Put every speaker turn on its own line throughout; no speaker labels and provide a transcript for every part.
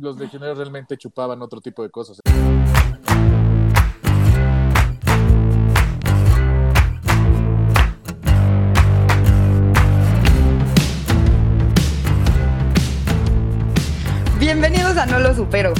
Los legionarios realmente chupaban otro tipo de cosas.
Bienvenidos a No Lo Supero,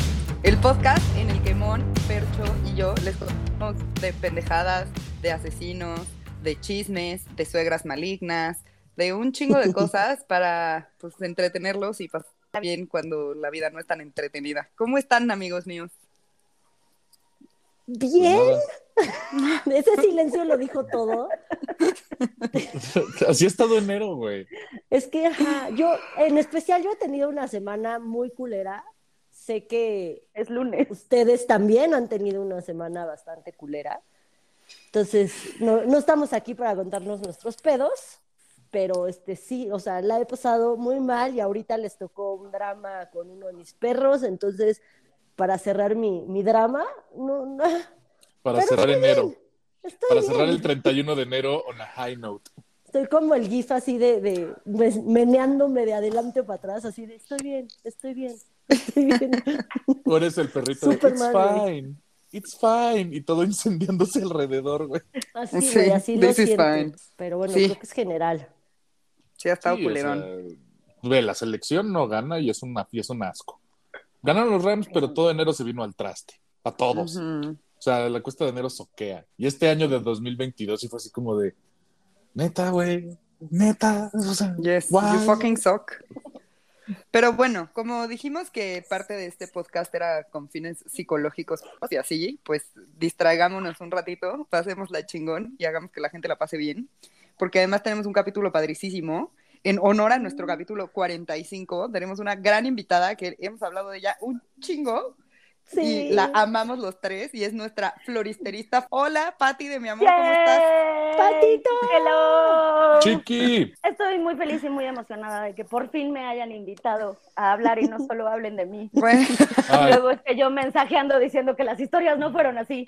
el podcast en el que Mon, Percho y yo les contamos de pendejadas, de asesinos, de chismes, de suegras malignas, de un chingo de cosas para pues, entretenerlos y pasar bien cuando la vida no es tan entretenida. ¿Cómo están, amigos míos?
Bien. Ese silencio lo dijo todo.
Así ha estado enero, güey.
Es que, ajá, yo, en especial, yo he tenido una semana muy culera. Sé que
Es lunes.
ustedes también han tenido una semana bastante culera. Entonces, no, no estamos aquí para contarnos nuestros pedos, pero este sí, o sea, la he pasado muy mal y ahorita les tocó un drama con uno de mis perros, entonces, para cerrar mi, mi drama, no, no,
Para
Pero
cerrar enero. Para
bien.
cerrar el 31 de enero on a high note.
Estoy como el gif así de, de mes- meneándome de adelante para atrás, así de estoy bien, estoy bien, estoy bien.
Tú eres el perrito de It's fine. It's fine. Y todo incendiándose alrededor, güey.
Así,
Sí,
güey, así lo siento.
fine.
Pero bueno,
Sí.
creo que es general.
Sí, ha estado
Sí, o
culerón.
sea, ve, la selección no gana y es, una, y es un asco. Ganaron los Rams, pero todo enero se vino al traste. A todos. O sea, la cuesta de enero soquea. Y este año de 2022 sí fue así como de, neta, güey, neta. O sea,
Yes,
why?
you fucking suck. Pero bueno, como dijimos que parte de este podcast era con fines psicológicos y así, pues distraigámonos un ratito, pasemos la chingón y hagamos que la gente la pase bien. Porque además tenemos un capítulo padricísimo. En honor a nuestro capítulo 45, tenemos una gran invitada que hemos hablado de ella un chingo.
Sí.
Y la amamos los tres y es nuestra floristerista. Hola, Patti de mi amor, ¿cómo estás?
¡Patito!
¡Hello!
Chiqui.
Estoy muy feliz y muy emocionada de que por fin me hayan invitado a hablar y no solo hablen de mí.
Bueno,
Luego es que yo mensajeando diciendo que las historias no fueron así.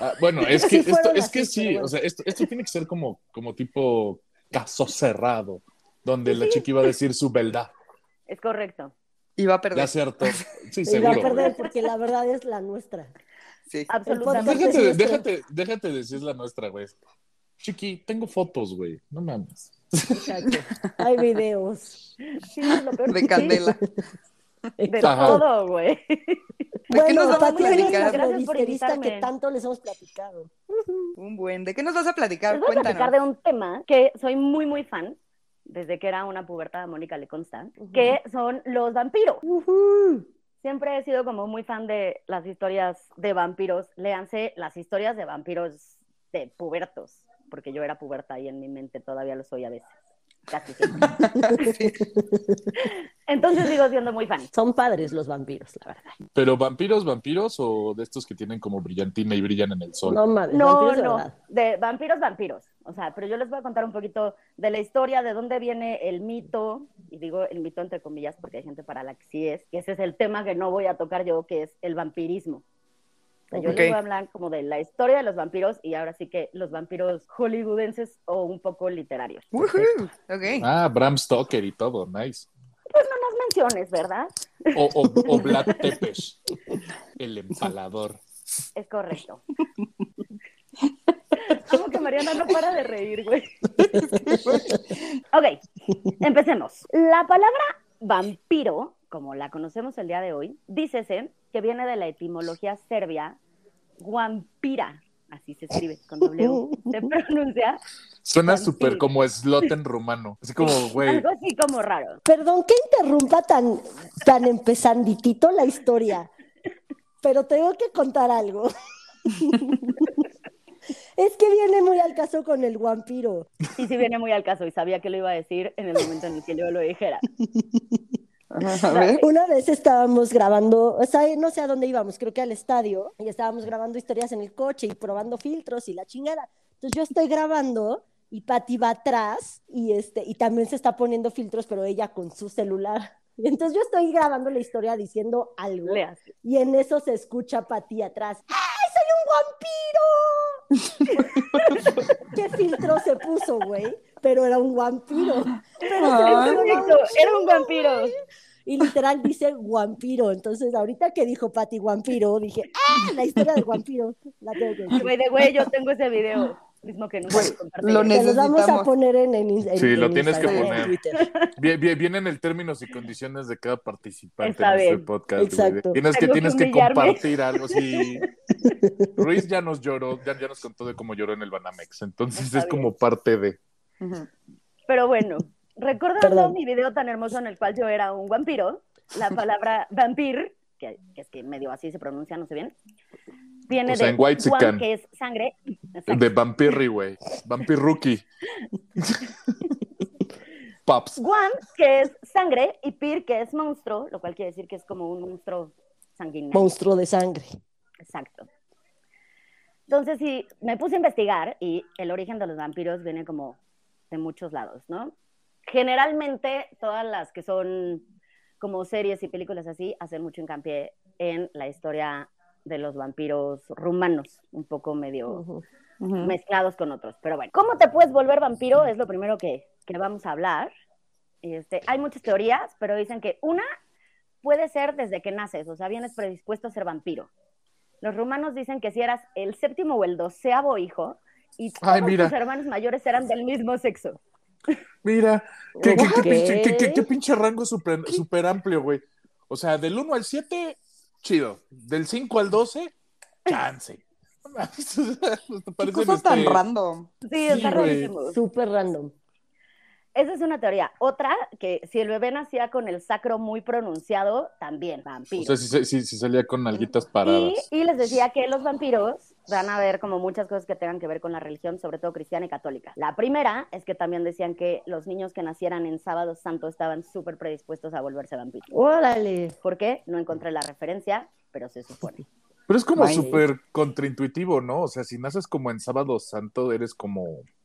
ah, bueno, es que,
Sí
esto, es que
así,
sí,
bueno.
o sea, esto, esto tiene que ser como, como tipo caso cerrado, donde la chiqui iba a decir su verdad.
Es correcto.
Iba a
Ya
perder.
acertó. Sí,
Y va a
seguro.
perder porque la verdad es la nuestra.
Sí.
Absolutamente.
Déjate, déjate, déjate decir la nuestra, güey. Chiqui, tengo fotos, güey. No mames.
Muchacho. Hay videos.
Sí, es lo peor.
De candela.
De
Ajá.
todo, güey.
qué
Bueno,
nos vamos a platicar?
la
Gracias por
floristerista que
invitarme.
tanto les hemos platicado.
Un buen. ¿De qué nos vas a platicar?
Les voy a platicar
Cuéntanos.
de un tema que soy muy, muy fan, desde que era una pubertada, Mónica le consta, que son los vampiros. Siempre he sido como muy fan de las historias de vampiros. Léanse las historias de vampiros de pubertos, porque yo era puberta y en mi mente todavía lo soy a veces. Casi.
Sí.
Entonces sigo siendo muy fan.
Son padres los vampiros, la verdad.
Pero vampiros, vampiros o de estos que tienen como brillantina y brillan en el sol.
No mames,
No,
vampiros de
no,
verdad.
de vampiros, vampiros. O sea, pero yo les voy a contar un poquito de la historia, de dónde viene el mito, y digo el mito entre comillas porque hay gente para la que sí es, que ese es el tema que no voy a tocar yo, que es el vampirismo. O sea, yo
Ok.
les voy a hablar como de la historia de los vampiros y ahora sí que los vampiros hollywoodenses o un poco literarios.
Ah, Bram Stoker y todo, nice.
No nos menciones, ¿verdad?
O, o, o Vlad Tepes, el empalador.
Es correcto. Como que Mariana no para de reír, güey. ok, empecemos. La palabra vampiro, como la conocemos el día de hoy, dícese que viene de la etimología serbia guampira, así se escribe con W, se pronuncia
Suena súper como slot en rumano. Así como, güey.
algo así como raro.
Perdón que interrumpa tan, tan empezanditito la historia, pero tengo que contar algo. Es que viene muy al caso con el vampiro.
Y sí viene muy al caso y sabía que lo iba a decir en el momento en el que yo lo dijera.
Una vez estábamos grabando, o sea, no sé a dónde íbamos, creo que al estadio, y estábamos grabando historias en el coche y probando filtros y la chingada. Entonces yo estoy grabando y Pati va atrás y, este, y también se está poniendo filtros, pero ella con su celular. Y entonces yo estoy grabando la historia diciendo algo y en eso se escucha Pati atrás. ¡Ay, soy un vampiro! ¿Qué filtro se puso, güey? Pero era un vampiro. Pero se
Perfecto, era un vampiro.
y literal dice vampiro. Entonces, ahorita que dijo Pati vampiro, dije, ¡ah! La historia del vampiro. La tengo que decir.
Güey, de güey, yo tengo ese video. Mismo que nunca
Güey,
lo
lo
los vamos a
necesitamos.
poner en, en, en-
Sí, lo
en
tienes que
Instagram,
poner. Vienen el términos y condiciones de cada participante
Está
en este
bien.
podcast.
Exacto.
Tienes que, compartir algo. Sí. Ruiz ya nos lloró, ya, ya nos contó de cómo lloró en el Banamex. Entonces
Está
es
bien.
como parte de.
Pero bueno, recordando
Perdón.
mi video tan hermoso en el cual yo era un vampiro, la palabra vampir, que, que es que medio así se pronuncia, no sé bien, viene
O sea,
de
en
guan, que es sangre. Exacto.
De Vampirri, güey. Vampirruki. Pops.
Guan, que es sangre, y pir, que es monstruo, lo cual quiere decir que es como un monstruo sanguíneo.
Monstruo de sangre.
Exacto. Entonces, sí, me puse a investigar y el origen de los vampiros viene como de muchos lados, ¿no? Generalmente, todas las que son como series y películas así hacen mucho hincapié en la historia de los vampiros rumanos, un poco medio mezclados con otros. Pero bueno, ¿cómo te puedes volver vampiro? Es lo primero que, que vamos a hablar. Este, hay muchas teorías, pero dicen que una puede ser desde que naces, o sea, vienes predispuesto a ser vampiro. Los rumanos dicen que si eras el séptimo o el doceavo hijo y todos
Ay, mira.
tus hermanos mayores eran del mismo sexo.
Mira, qué, qué- qué pinche, qué- qué- qué pinche rango súper súper amplio, güey. O sea, del 1 al 7, chido. Del 5 al 12, chance. ¿Te
Qué
parecen,
cosa tan
este,
random.
Sí, está rarísimo.
Súper random.
Esa es una teoría. Otra, que si el bebé nacía con el sacro muy pronunciado, también vampiro.
O sea, si, si, si salía con alguitas
Y,
paradas.
y les decía que los vampiros van a ver como muchas cosas que tengan que ver con la religión, sobre todo cristiana y católica. La primera es que también decían que los niños que nacieran en sábado santo estaban súper predispuestos a volverse vampiros.
Órale.
¿Por qué? No encontré la referencia, pero se supone.
Pero es como súper contraintuitivo, ¿no? O sea, si naces como en Sábado Santo, eres como,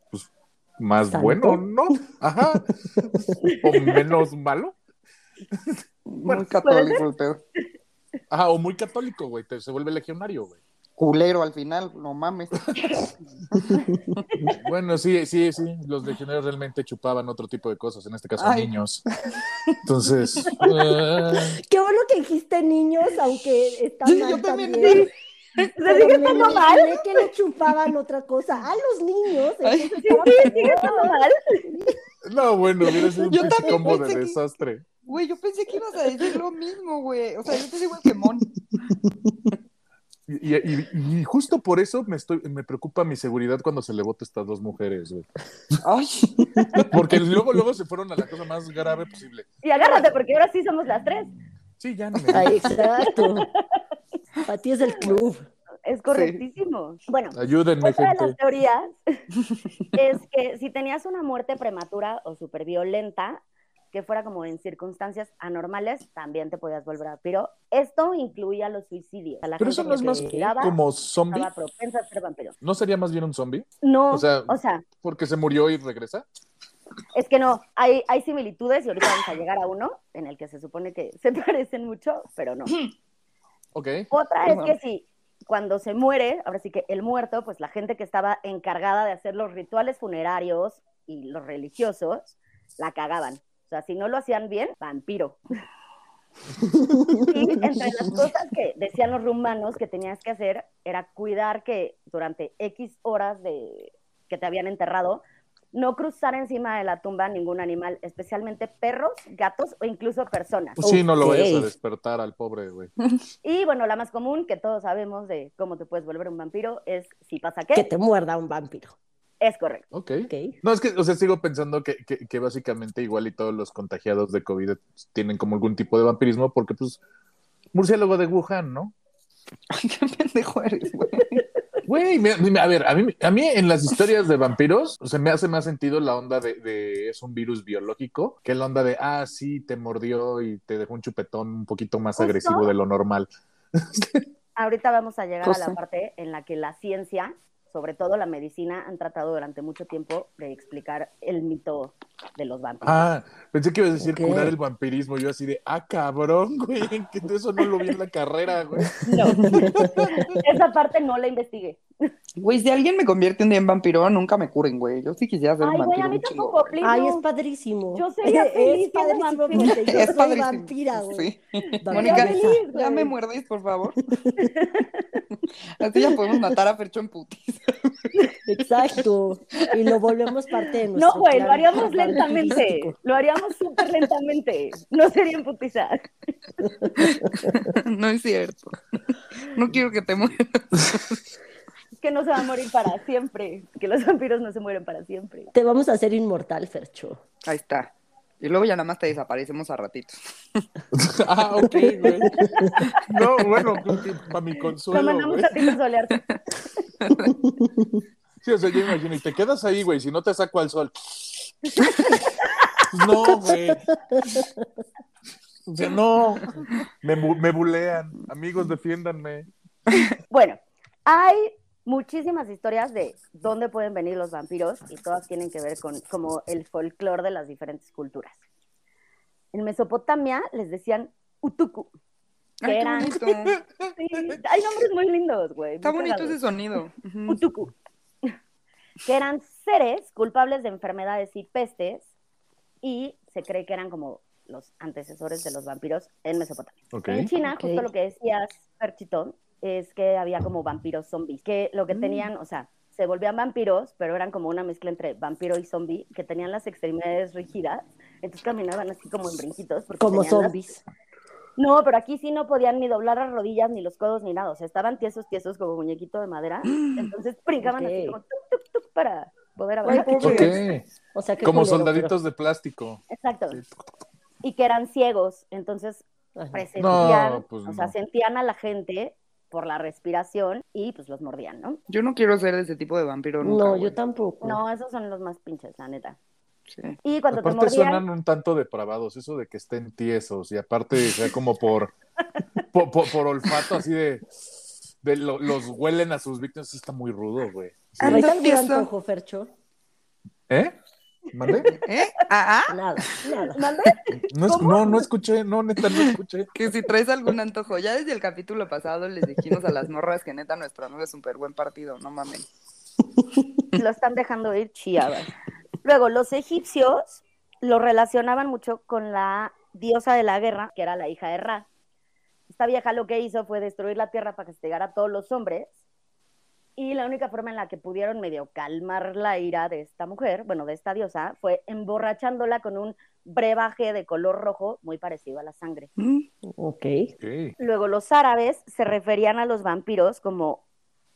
pues, más
¿Santo?
bueno, ¿no? Ajá. o menos malo.
Muy católico el pedo.
Ajá, o muy católico, güey. Te, se vuelve legionario, güey.
Culero al final, no mames.
Bueno, sí, sí, sí. Los legionarios realmente chupaban otro tipo de cosas, en este caso
Ay.
niños. Entonces, eh,
Qué bueno que dijiste niños, aunque está
Sí,
mal
yo también.
también.
¿Se
Pero
sigue
me
estando mal?
que le chupaban otra cosa a los niños.
Ay.
entonces estaba
¿Sigue estando mal?
no, bueno, hubiera sido un combo de
que-
desastre.
Güey, yo pensé que ibas a decir lo mismo, güey. O sea, yo te digo el quemón.
Y, y- y justo por eso me estoy, me preocupa mi seguridad cuando se le vota a estas dos mujeres, güey.
Ay,
Porque luego, luego se fueron a la cosa más grave posible.
Y agárrate, porque ahora sí somos las tres.
Sí, ya no me
Ay, exacto. Para ti es el club.
Es correctísimo. Bueno,
Ayúdenme,
Otra de las
gente.
teorías es que si tenías una muerte prematura o súper violenta, que fuera como en circunstancias anormales, también te podías volver vampiro. Esto incluía los suicidios. A la
Pero
gente
eso no es
que
más como zombie.
a ser vampiro.
¿No sería más bien un zombie?
No,
O sea-
o sea,
Porque se murió y regresa.
es que no, hay, hay similitudes y ahorita vamos a llegar a uno en el que se supone que se parecen mucho, pero no.
Ok.
Otra es que si cuando se muere, ahora sí que el muerto, pues la gente que estaba encargada de hacer los rituales funerarios y los religiosos, la cagaban. O sea, si no lo hacían bien, vampiro. Y entre las cosas que decían los rumanos que tenías que hacer era cuidar que durante X horas de que te habían enterrado, no cruzar encima de la tumba ningún animal, especialmente perros, gatos o incluso personas.
Pues sí, no lo vayas a despertar al pobre, güey.
Y bueno, la más común que todos sabemos de cómo te puedes volver un vampiro es si pasa qué.
Que te muerda un vampiro.
Es correcto.
Ok.
Ok.
No, es que, o sea, sigo pensando que, que, que básicamente igual y todos los contagiados de COVID tienen como algún tipo de vampirismo porque, pues, murciélago de Wuhan, ¿no?
ay, qué pendejo eres, güey.
Güey, a ver, a mí, a mí en las historias de vampiros, o sea, me hace más sentido la onda de, de es un virus biológico que la onda de, ah, sí, te mordió y te dejó un chupetón un poquito más
Justo.
agresivo de lo normal.
Ahorita vamos a llegar a la parte en la que la ciencia, sobre todo la medicina, han tratado durante mucho tiempo de explicar el mito de los vampiros.
Ah, pensé que ibas a decir curar el vampirismo. Yo así de, ah, cabrón, güey, que eso no lo vi en la carrera, güey.
No. Esa parte no la investigué.
Güey, si alguien me convierte un día en vampiro, nunca me curen, güey. Yo sí quisiera ser
Ay,
un
güey,
vampiro.
a mí
un chingo,
tampoco,
güey.
please,
Ay,
no.
es padrísimo.
Yo sería feliz
Es padrísimo
vampiro.
porque yo
Es
soy
padrísimo.
vampira, güey.
Sí.
Vampira.
Mónica,
feliz,
ya
güey.
me muerdes, por favor. Así ya podemos matar a Fercho en putis.
Exacto. Y lo volvemos parte de
No,
nuestro
güey,
clan
lo haríamos lentamente. Lo haríamos súper lentamente. No sería en putiza.
No es cierto. No quiero que te mueras.
Que no se va a morir para siempre. Que los vampiros no se mueren para siempre.
Te vamos a hacer inmortal, Fercho.
Ahí está. Y luego ya nada más te desaparecemos a ratitos.
ah, ok, güey. No, bueno, para mi
Lo
consuelo,
mandamos
güey.
a ti solearte.
Sí, o sea, yo imagino, y te quedas ahí, güey, si no te saco al sol. No, güey. O sea, no. Me, me bulean. Amigos, defiéndanme.
Bueno, hay muchísimas historias de dónde pueden venir los vampiros y todas tienen que ver con como el folclore de las diferentes culturas. En Mesopotamia les decían utuku. Que
Ay,
eran... Sí, hay nombres muy lindos, güey.
Está bonito
cagados.
ese sonido.
Utuku. Que eran seres culpables de enfermedades y pestes y se cree que eran como los antecesores de los vampiros en Mesopotamia. En China, justo lo que decías, Perchito, es que había como vampiros zombies, que lo
Mm.
que tenían, o sea, se volvían vampiros, pero eran como una mezcla entre vampiro y zombie, que tenían las extremidades rígidas, entonces caminaban así como en brinquitos.
Como
tenían las-
zombies.
No, pero aquí sí no podían ni doblar las rodillas, ni los codos, ni nada, o sea, estaban tiesos, tiesos como muñequito de madera, entonces brincaban así
Ok.
como tuk, tuk, tuk para poder avanzar.
pobre.
Ok.
O sea, que
Como
culero,
soldaditos de plástico.
Exacto.
Sí.
Y que eran ciegos, entonces
pero-
presentían,
No, pues
o sea,
no.
sentían a la gente por la respiración y pues los mordían, ¿no?
Yo no quiero ser de ese tipo de vampiro nunca.
No,
güey.
yo tampoco.
No, esos son los más pinches, la neta.
Sí.
Y cuando te
Aparte
mordían,
suenan un tanto depravados, eso de que estén tiesos y aparte sea como por, por, por- por olfato así de, de lo- los huelen a sus víctimas, sí está muy rudo, güey. Sí.
Ah,
¿Traes algún
tieso.
antojo, Fercho?
¿Eh? ¿Mande?
¿Eh? Ah, ah.
Nada, nada.
¿Mande?
No, es- no, no escuché, no, neta, no escuché.
Que si traes algún antojo. Ya desde el capítulo pasado les dijimos a las morras que neta nuestro no es súper buen partido, no mamen.
lo están dejando ir chiadas. Luego, los egipcios lo relacionaban mucho con la diosa de la guerra, que era la hija de Ra. Esta vieja lo que hizo fue destruir la tierra para castigar a todos los hombres. Y la única forma en la que pudieron medio calmar la ira de esta mujer, bueno, de esta diosa, fue emborrachándola con un brebaje de color rojo muy parecido a la sangre.
Mm,
Ok.
Ok.
Luego, los árabes se referían a los vampiros como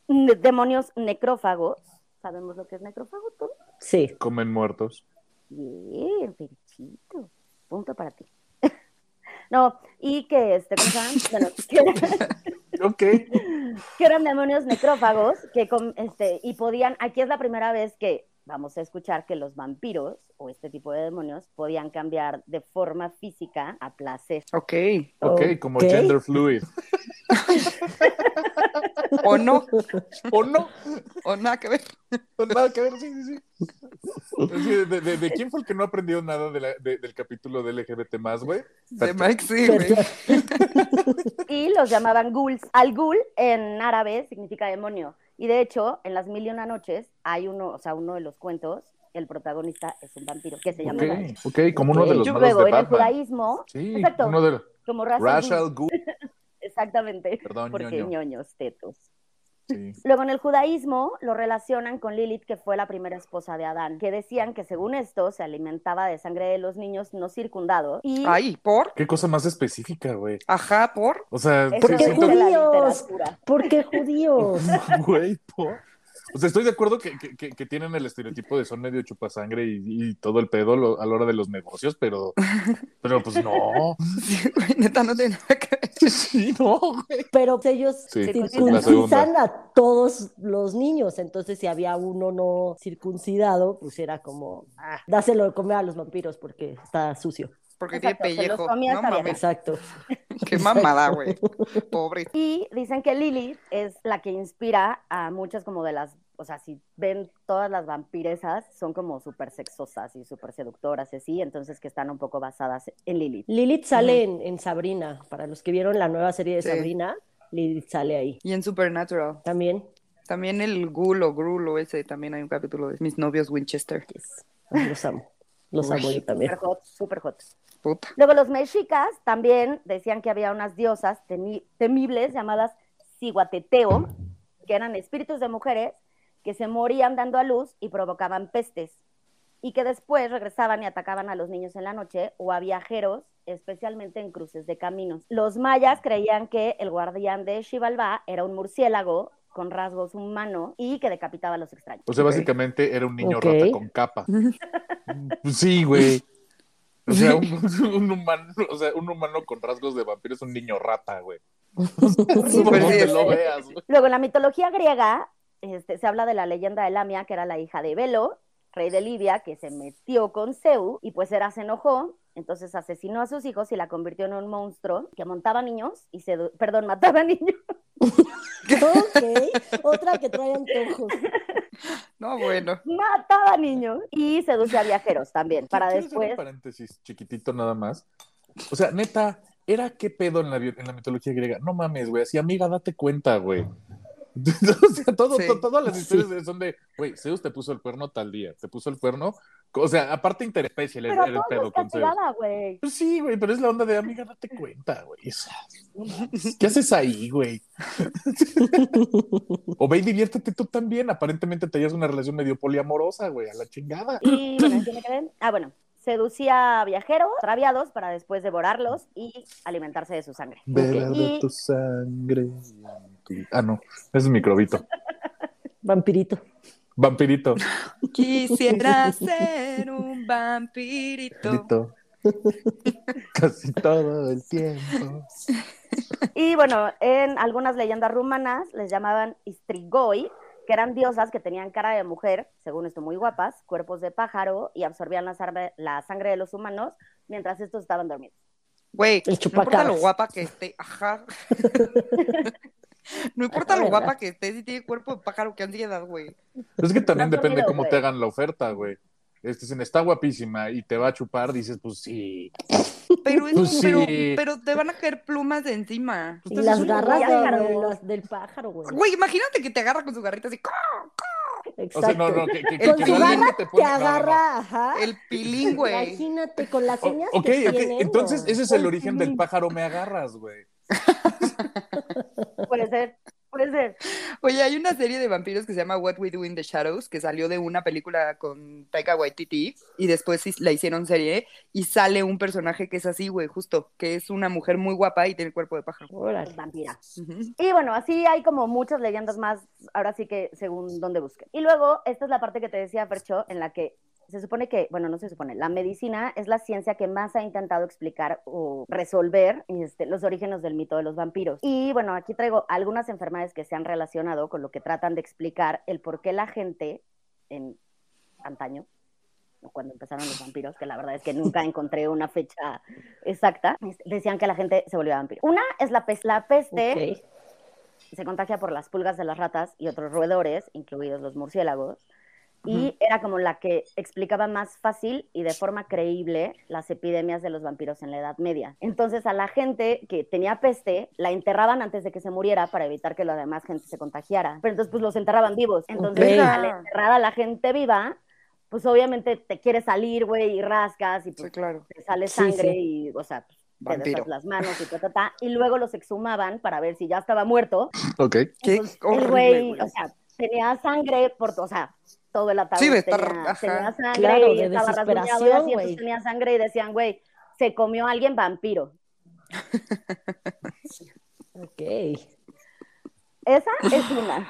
ne- demonios necrófagos. ¿Sabemos lo que es necrófago todos?
Sí.
Comen muertos.
Bien, Ferchito. Punto para ti. No, y que este, ¿cómo? Bueno, que,
Ok.
que eran demonios necrófagos que este, y podían, aquí es la primera vez que vamos a escuchar que los vampiros o este tipo de demonios podían cambiar de forma física a placer.
ok.
Ok, como
Ok.
gender fluid.
O no,
¿O no?
o nada que ver.
No, Nada que ver, sí, sí, sí. Sí, de, de- de quién fue el que no aprendió nada de la- de- del capítulo de LGBT más, güey?
De Mike, sí, güey.
Y los llamaban ghouls. Al ghoul en árabe significa demonio. Y de hecho, en las mil y una noches hay uno, o sea, uno de los cuentos, el protagonista es un vampiro que se llama
Ok, como uno de los malos
luego,
de
en el judaísmo,
Sí,
exacto,
uno de los...
como Ra's al. Exactamente.
Perdón,
porque
ñoño.
ñoños tetos.
Sí.
Luego en el judaísmo lo relacionan con Lilith, que fue la primera esposa de Adán, que decían que según esto se alimentaba de sangre de los niños no circundados. Y
Ay, ¿por?
Qué cosa más específica, güey.
Ajá, ¿por?
O sea,
judíos. ¿Por qué judíos?
Güey, por... O sea, estoy de acuerdo que, que- tienen el estereotipo de son medio chupasangre y, y todo el pedo lo- a la hora de los negocios, pero, pero pues no.
Sí, güey, neta, no tiene nada que ver.
Sí, no, güey.
Pero ellos
Sí, segunda.
a todos los niños. Entonces, si había uno no circuncidado, pues era como, ah, dáselo de comer a los vampiros porque está sucio.
Porque
Exacto, se
tiene
los
pellejo.
comía
No mames,
Exacto.
qué mamada, güey. Pobre.
Y dicen que Lilith es la que inspira a muchas como de las, o sea, si ven todas las vampiresas, son como súper sexosas y súper seductoras y así, entonces que están un poco basadas en Lilith.
Lilith sale en, en Sabrina. Para los que vieron la nueva serie de
Sí.
Sabrina, Lilith sale ahí
Y en Supernatural.
también.
También el Ghoul o Gruul o ese, también hay un capítulo de mis novios Winchester.
Yes. Los amo. Los amo yo también.
Super hot, super hot.
Puta.
Luego los mexicas también decían que había unas diosas temi- temibles llamadas Ciguateteo, que eran espíritus de mujeres que se morían dando a luz y provocaban pestes, y que después regresaban y atacaban a los niños en la noche o a viajeros, especialmente en cruces de caminos. Los mayas creían que el guardián de Xibalbá era un murciélago con rasgos humanos y que decapitaba a los extraños.
O sea, básicamente era un niño
Ok.
rata con capa. Sí, güey. O sea, un, un humano, o sea, un humano con rasgos de vampiro es un niño rata, güey.
Sí,
Por
pues sí,
lo veas, güey.
Luego, en la mitología griega, este, se habla de la leyenda de Lamia, que era la hija de Belo, rey de Libia, que se metió con Zeus y pues Hera se enojó, entonces asesinó a sus hijos y la convirtió en un monstruo que montaba niños y se, perdón, mataba niños.
Ok. Otra que trae antojos.
No, bueno.
mataba niños y seducía a viajeros también, para
hacer un
después...
paréntesis chiquitito nada más. O sea, neta, ¿era qué pedo en la, bio- en la mitología griega? No mames, güey. Así, amiga, date cuenta, güey. o sea, todo,
Sí.
to- todas las
Sí.
historias son de, güey, Zeus te puso el cuerno tal día, te puso el cuerno. O sea, aparte interespecie el
todos
pedo con
güey.
Pues sí, güey, pero es la onda de amiga, date cuenta, güey. O sea, ¿Qué haces ahí, güey? o ve y diviértete tú también. Aparentemente tenías una relación medio poliamorosa, güey, a la chingada.
Y bueno, ¿en qué me quedé? Ah, bueno, seducía a viajeros traviados para después devorarlos y alimentarse de su sangre.
Beber
Y-
de tu sangre. Ah, no, ese es microbito.
Vampirito.
Vampirito.
Quisiera ser un vampirito.
Vampirito. Casi todo el tiempo.
Y bueno, en algunas leyendas rumanas les llamaban Istrigoi, que eran diosas que tenían cara de mujer, según esto muy guapas, cuerpos de pájaro y absorbían la, sangre de los humanos mientras estos estaban dormidos.
Güey,
El
no importa lo guapa que esté, ajá. No importa lo guapa que esté, si tiene cuerpo de pájaro, qué ansiedad, güey.
Es que también depende cómo te hagan la oferta, güey. Este, si está guapísima y te va a chupar, dices, pues sí.
Pero, es,
Pues
pero,
sí.
pero te van a caer plumas de encima.
Y
Entonces,
las garras de- las- del pájaro, güey.
Güey, imagínate que te agarra con su garrita así, ¡co!
Exacto.
O sea, no, no, que, que,
Con
que
su garra
te
Te
pone. no,
agarra, ajá.
el pilín, güey.
Imagínate con las
O-
señas
ok,
que
ok.
tienen,
Entonces, ese es el origen del pájaro me agarras, güey.
Puede ser, puede ser.
Oye, hay una serie de vampiros que se llama What We Do in the Shadows, que salió de una película con Taika Waititi y después la hicieron serie y sale un personaje que es así, güey, justo, que es una mujer muy guapa y tiene cuerpo de pájaro.
Órale.
Vampira. Y bueno, así hay como muchas leyendas más, ahora sí que según donde busquen. Y luego, esta es la parte que te decía, Fercho, en la que se supone que, bueno, no se supone, la medicina es la ciencia que más ha intentado explicar o resolver este, los orígenes del mito de los vampiros. Y bueno, aquí traigo algunas enfermedades que se han relacionado con lo que tratan de explicar el por qué la gente en antaño, cuando empezaron los vampiros, que la verdad es que nunca encontré una fecha exacta, este, decían que la gente se volvía vampiro. Una es la peste. La peste se contagia por las pulgas de las ratas y otros roedores, incluidos los murciélagos, y era como la que explicaba más fácil y de forma creíble las epidemias de los vampiros en la Edad Media. Entonces a la gente que tenía peste la enterraban antes de que se muriera para evitar que la demás gente se contagiara. Pero entonces pues los enterraban vivos. Entonces
Ok.
al enterrar a la gente viva, pues obviamente te quieres salir, güey, y rascas y
Sí,
pues
claro.
te sale sangre
sí.
y, o sea, pues, te besas las manos y ta, ta, ta, y luego los exhumaban para ver si ya estaba muerto.
Ok.
Qué
Entonces, el güey. o sea, tenía sangre por, o sea, todo el ataúd
Sí, de estar-
tenía, tenía sangre
Claro,
y
de
estaba rasguñado y así, entonces tenía sangre y decían, güey, se comió a alguien vampiro.
Ok.
Esa es una.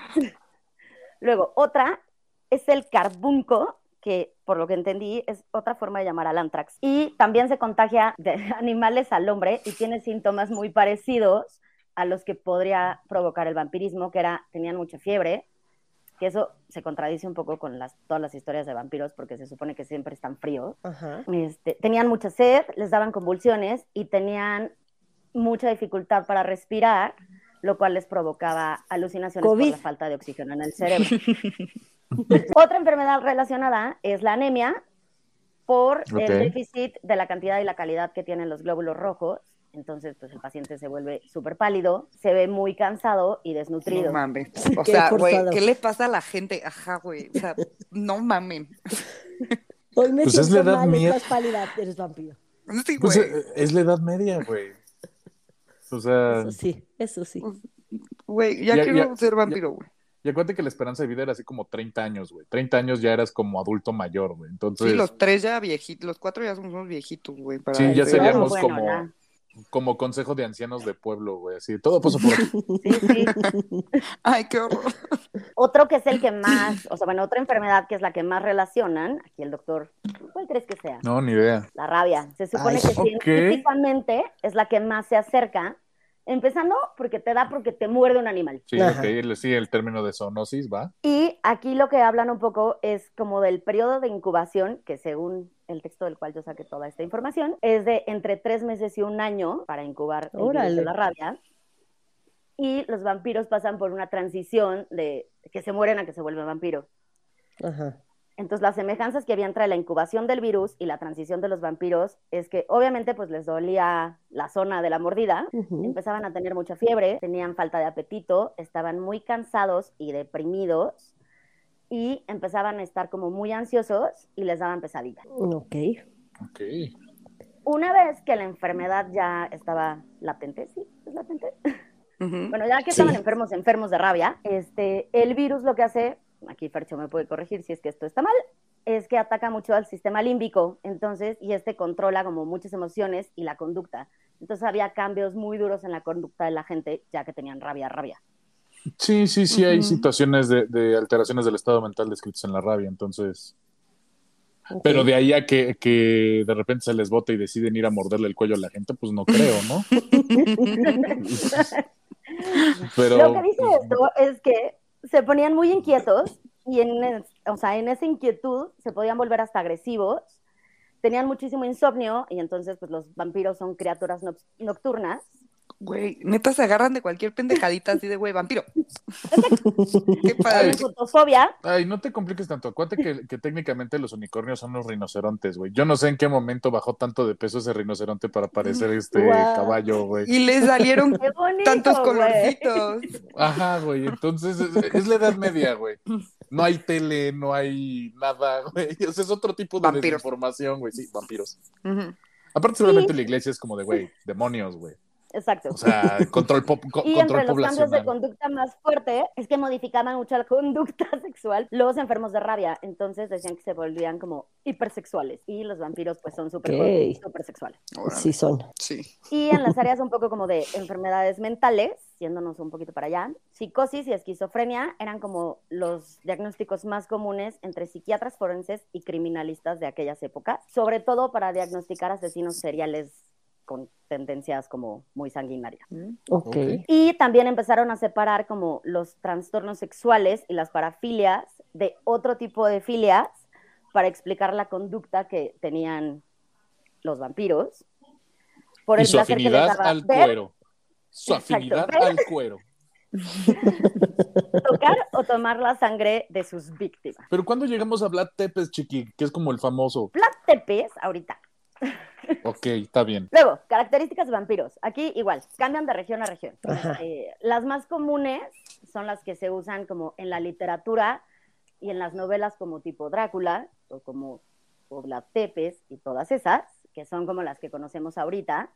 Luego, otra es el carbunco, que por lo que entendí es otra forma de llamar al antrax. Y también se contagia de animales al hombre y tiene síntomas muy parecidos a los que podría provocar el vampirismo, que era, tenían mucha fiebre, que eso se contradice un poco con las, todas las historias de vampiros, porque se supone que siempre están fríos.
Ajá.
Este, tenían mucha sed, les daban convulsiones y tenían mucha dificultad para respirar, lo cual les provocaba alucinaciones
COVID.
por la falta de oxígeno en el cerebro. Otra enfermedad relacionada es la anemia por el déficit de la cantidad y la calidad que tienen los glóbulos rojos Entonces, pues el paciente se vuelve súper pálido, se ve muy cansado y desnutrido.
No mames. O
Qué
sea, güey. ¿qué le pasa a la gente? Ajá, güey. O sea, no mamen.
Hoy me
Pues es la edad
mal,
mía.
estás pálida, eres vampiro.
Sí,
Pues eh, es la edad media, güey. O sea,
Eso sí, eso sí.
Güey, ya,
Ya-
quiero
ya-
ser vampiro, güey.
y acuérdate que la esperanza de vida era así como 30 años, güey. 30 años ya eras como adulto mayor, güey. Entonces,
Sí, los tres ya viejitos, los cuatro ya somos unos viejitos, güey. para
Sí, ya seríamos
Bueno,
como,
ya.
Como consejo de ancianos de pueblo, güey. Así, todo pasó por aquí.
Sí, sí.
Ay, qué horror.
Otro que es el que más, o sea, bueno, otra enfermedad que es la que más relacionan, aquí el doctor, ¿cuál crees que sea?
No, ni idea.
La rabia. Se supone
Ay,
que
ok.
científicamente es la que más se acerca, empezando porque te da porque te muerde un animal.
Sí, sí, el término de zoonosis va.
Y aquí lo que hablan un poco es como del periodo de incubación, que según el texto del cual yo saqué toda esta información, es de entre tres meses y un año para incubar el virus
Órale.
de la rabia. Y los vampiros pasan por una transición de que se mueren a que se vuelven vampiro.
Ajá.
Entonces, las semejanzas que había entre la incubación del virus y la transición de los vampiros es que obviamente pues les dolía la zona de la mordida, empezaban a tener mucha fiebre, tenían falta de apetito, estaban muy cansados y deprimidos y empezaban a estar como muy ansiosos y les daban pesadillas.
Ok.
Ok.
Una vez que la enfermedad ya estaba latente, sí, es latente. Bueno, ya que
Sí.
estaban enfermos, enfermos de rabia, este, el virus lo que hace, aquí Fercho me puede corregir si es que esto está mal, es que ataca mucho al sistema límbico, entonces, y este controla como muchas emociones y la conducta. Entonces había cambios muy duros en la conducta de la gente, ya que tenían rabia, rabia.
Sí, sí, sí, hay situaciones de, de alteraciones del estado mental descritas en la rabia, entonces. Pero de ahí a que, que de repente se les bote y deciden ir a morderle el cuello a la gente, pues no creo, ¿no? Pero.
Lo que dice esto es que se ponían muy inquietos y en, o sea, en esa inquietud se podían volver hasta agresivos, tenían muchísimo insomnio y entonces pues los vampiros son criaturas noc- nocturnas.
Güey, neta se agarran de cualquier pendejadita así de güey, vampiro. Qué padre.
Ay, no te compliques tanto. Acuérdate que, que técnicamente los unicornios son los rinocerontes, güey. Yo no sé en qué momento bajó tanto de peso ese rinoceronte para parecer este
Guau.
caballo, güey.
Y le salieron
qué bonito,
tantos
güey.
colorcitos.
Ajá, güey. Entonces es, es la edad media, güey. No hay tele, no hay nada, güey. O sea, es otro tipo de
Vampiros.
desinformación, güey. Sí, vampiros.
Ujú.
Aparte, seguramente la iglesia es como de, güey, demonios, güey.
Exacto.
O sea, control, pop, co-
Y
control
entre los cambios de conducta más fuerte es que modificaban mucho la conducta sexual los enfermos de rabia. Entonces decían que se volvían como hipersexuales. Y los vampiros pues son súper
Ok.
súper sexuales.
Órale.
Sí son.
Sí.
Y en las áreas un poco como de enfermedades mentales, yéndonos un poquito para allá, psicosis y esquizofrenia eran como los diagnósticos más comunes entre psiquiatras forenses y criminalistas de aquellas épocas, sobre todo para diagnosticar asesinos seriales con tendencias como muy sanguinarias.
Ok.
Ok.
Y también empezaron a separar como los trastornos sexuales y las parafilias de otro tipo de filias para explicar la conducta que tenían los vampiros. Por
Y su
placer que les
afinidad
daba
al
ver,
cuero. Su
Exacto.
afinidad
Ver.
al cuero.
tocar o tomar la sangre de sus víctimas.
Pero cuando llegamos a Vlad Tepes, chiqui, que es como el famoso.
Vlad Tepes, ahorita.
Ok, está bien.
Luego, características de vampiros. Aquí igual, cambian de región a región. Eh, las más comunes son las que se usan como en la literatura y en las novelas como tipo Drácula o como Vlad Tepes y todas esas, que son como las que conocemos ahorita,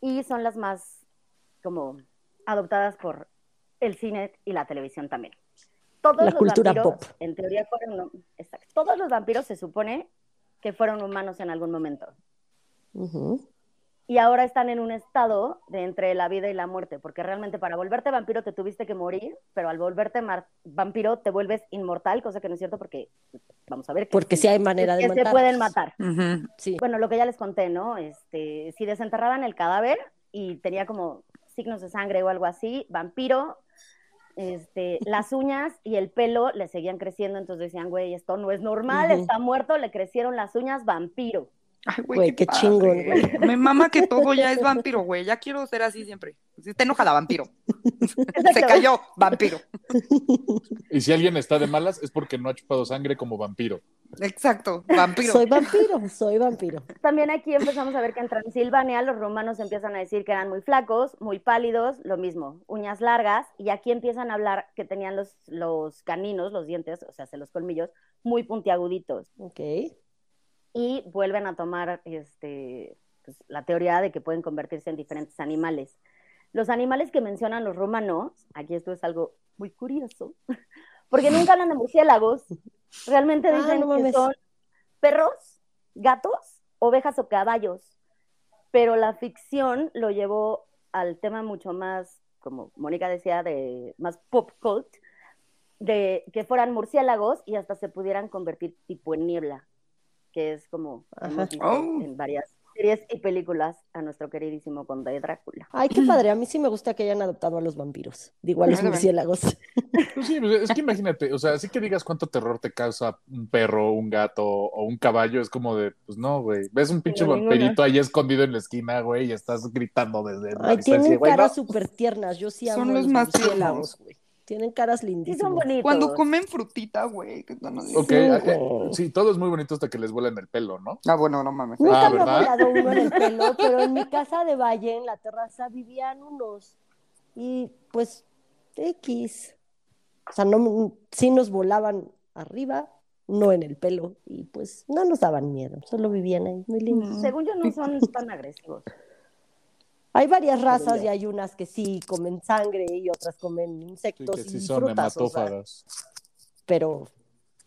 y son las más como adoptadas por el cine y la televisión también. Todos
La
los
cultura
vampiros,
pop.
en teoría, fueron, exacto, todos los vampiros se supone que fueron humanos en algún momento y ahora están en un estado de entre la vida y la muerte, porque realmente para volverte vampiro te tuviste que morir, pero al volverte mar- vampiro te vuelves inmortal, cosa que no es cierto porque vamos a ver que,
Porque sí hay manera de
que se pueden matar.
Sí.
Bueno, lo que ya les conté, ¿no? Este, si desenterraban el cadáver y tenía como signos de sangre o algo así, vampiro, este, las uñas y el pelo le seguían creciendo, entonces decían, güey, esto no es normal, está muerto, le crecieron las uñas, vampiro.
Ay,
Güey,
güey,
qué chingón, güey.
Me mama que todo ya es vampiro, güey. Ya quiero ser así siempre. Si te enoja la vampiro. Se cayó, vampiro.
Y si alguien está de malas es porque no ha chupado sangre como vampiro.
Exacto, vampiro.
Soy vampiro, soy vampiro.
También aquí empezamos a ver que en Transilvania los romanos empiezan a decir que eran muy flacos, muy pálidos, lo mismo, uñas largas, y aquí empiezan a hablar que tenían los, los caninos, los dientes, o sea, los colmillos, muy puntiaguditos.
Ok.
Y vuelven a tomar este, pues, la teoría de que pueden convertirse en diferentes animales. Los animales que mencionan los romanos, aquí esto es algo muy curioso, porque nunca hablan de murciélagos, realmente
Ah,
dicen
no
que son perros, gatos, ovejas o caballos, pero la ficción lo llevó al tema mucho más, como Mónica decía, de más pop cult, de que fueran murciélagos y hasta se pudieran convertir tipo en niebla, que es como hemos visto
Oh.
en varias series y películas a nuestro queridísimo conde Drácula.
Ay, qué padre. A mí sí me gusta que hayan adoptado a los vampiros. Digo, a los murciélagos.
Pues sí, pues es que imagínate, o sea, así que digas cuánto terror te causa un perro, un gato o un caballo, es como de, pues no, güey. Ves un pinche
No,
vampirito ahí escondido en la esquina, güey, y estás gritando desde
Ay, tienen caras
¿no?
súper tiernas. Yo sí amo
Son
a
los
los
más
murciélagos,
tiernos.
güey. Tienen caras
Sí,
lindísimas.
son bonitos.
Cuando comen frutita, güey.
Ok,
Sí,
eh,
güey.
sí, todo es muy bonito hasta que les vuelan el pelo, ¿no?
Ah, bueno, no mames.
Nunca
Ah,
me ha volado uno en el pelo, pero en mi casa de Valle, en la terraza, vivían unos. Y pues, X. O sea, no, sí nos volaban arriba, no en el pelo. Y pues no nos daban miedo, solo vivían ahí, muy lindos.
Según yo no son tan agresivos.
Hay varias razas y hay unas que sí comen sangre y otras comen
Sí,
insectos
que sí
y
son
frutas, o sea,
hematófagas.
pero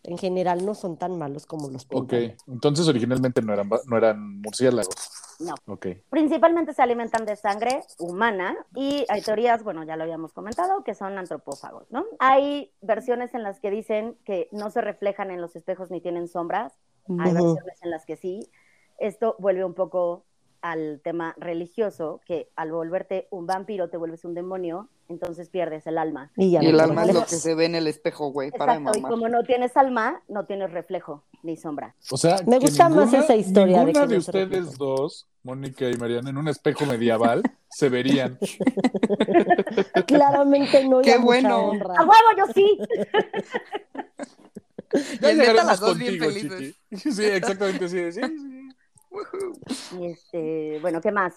en general no son tan malos como los
Ok,
pintan.
entonces originalmente no eran, no eran murciélagos.
No.
Ok.
Principalmente se alimentan de sangre humana y hay teorías, bueno, ya lo habíamos comentado, que son antropófagos, ¿no? Hay versiones en las que dicen que no se reflejan en los espejos ni tienen sombras, hay
Ujú.
versiones en las que sí. Esto vuelve un poco al tema religioso, que al volverte un vampiro te vuelves un demonio, entonces pierdes el alma.
Y, ya
Y
no
el alma es lo que se ve en el espejo, güey. Para de
Exacto, y
mamar.
como no tienes alma, no tienes reflejo ni sombra.
O sea,
Me gusta más esa historia de
Ninguna
que
de,
se
ustedes dos, Mónica y Mariana, en un espejo medieval se verían.
Claramente no. y
Qué bueno.
honra.
¡A huevo, yo sí!
Y neta,
llegaremos
las dos bien
contigo,
felices.
Chiqui. Sí, exactamente, sí, sí, sí.
Y este, bueno, ¿qué más?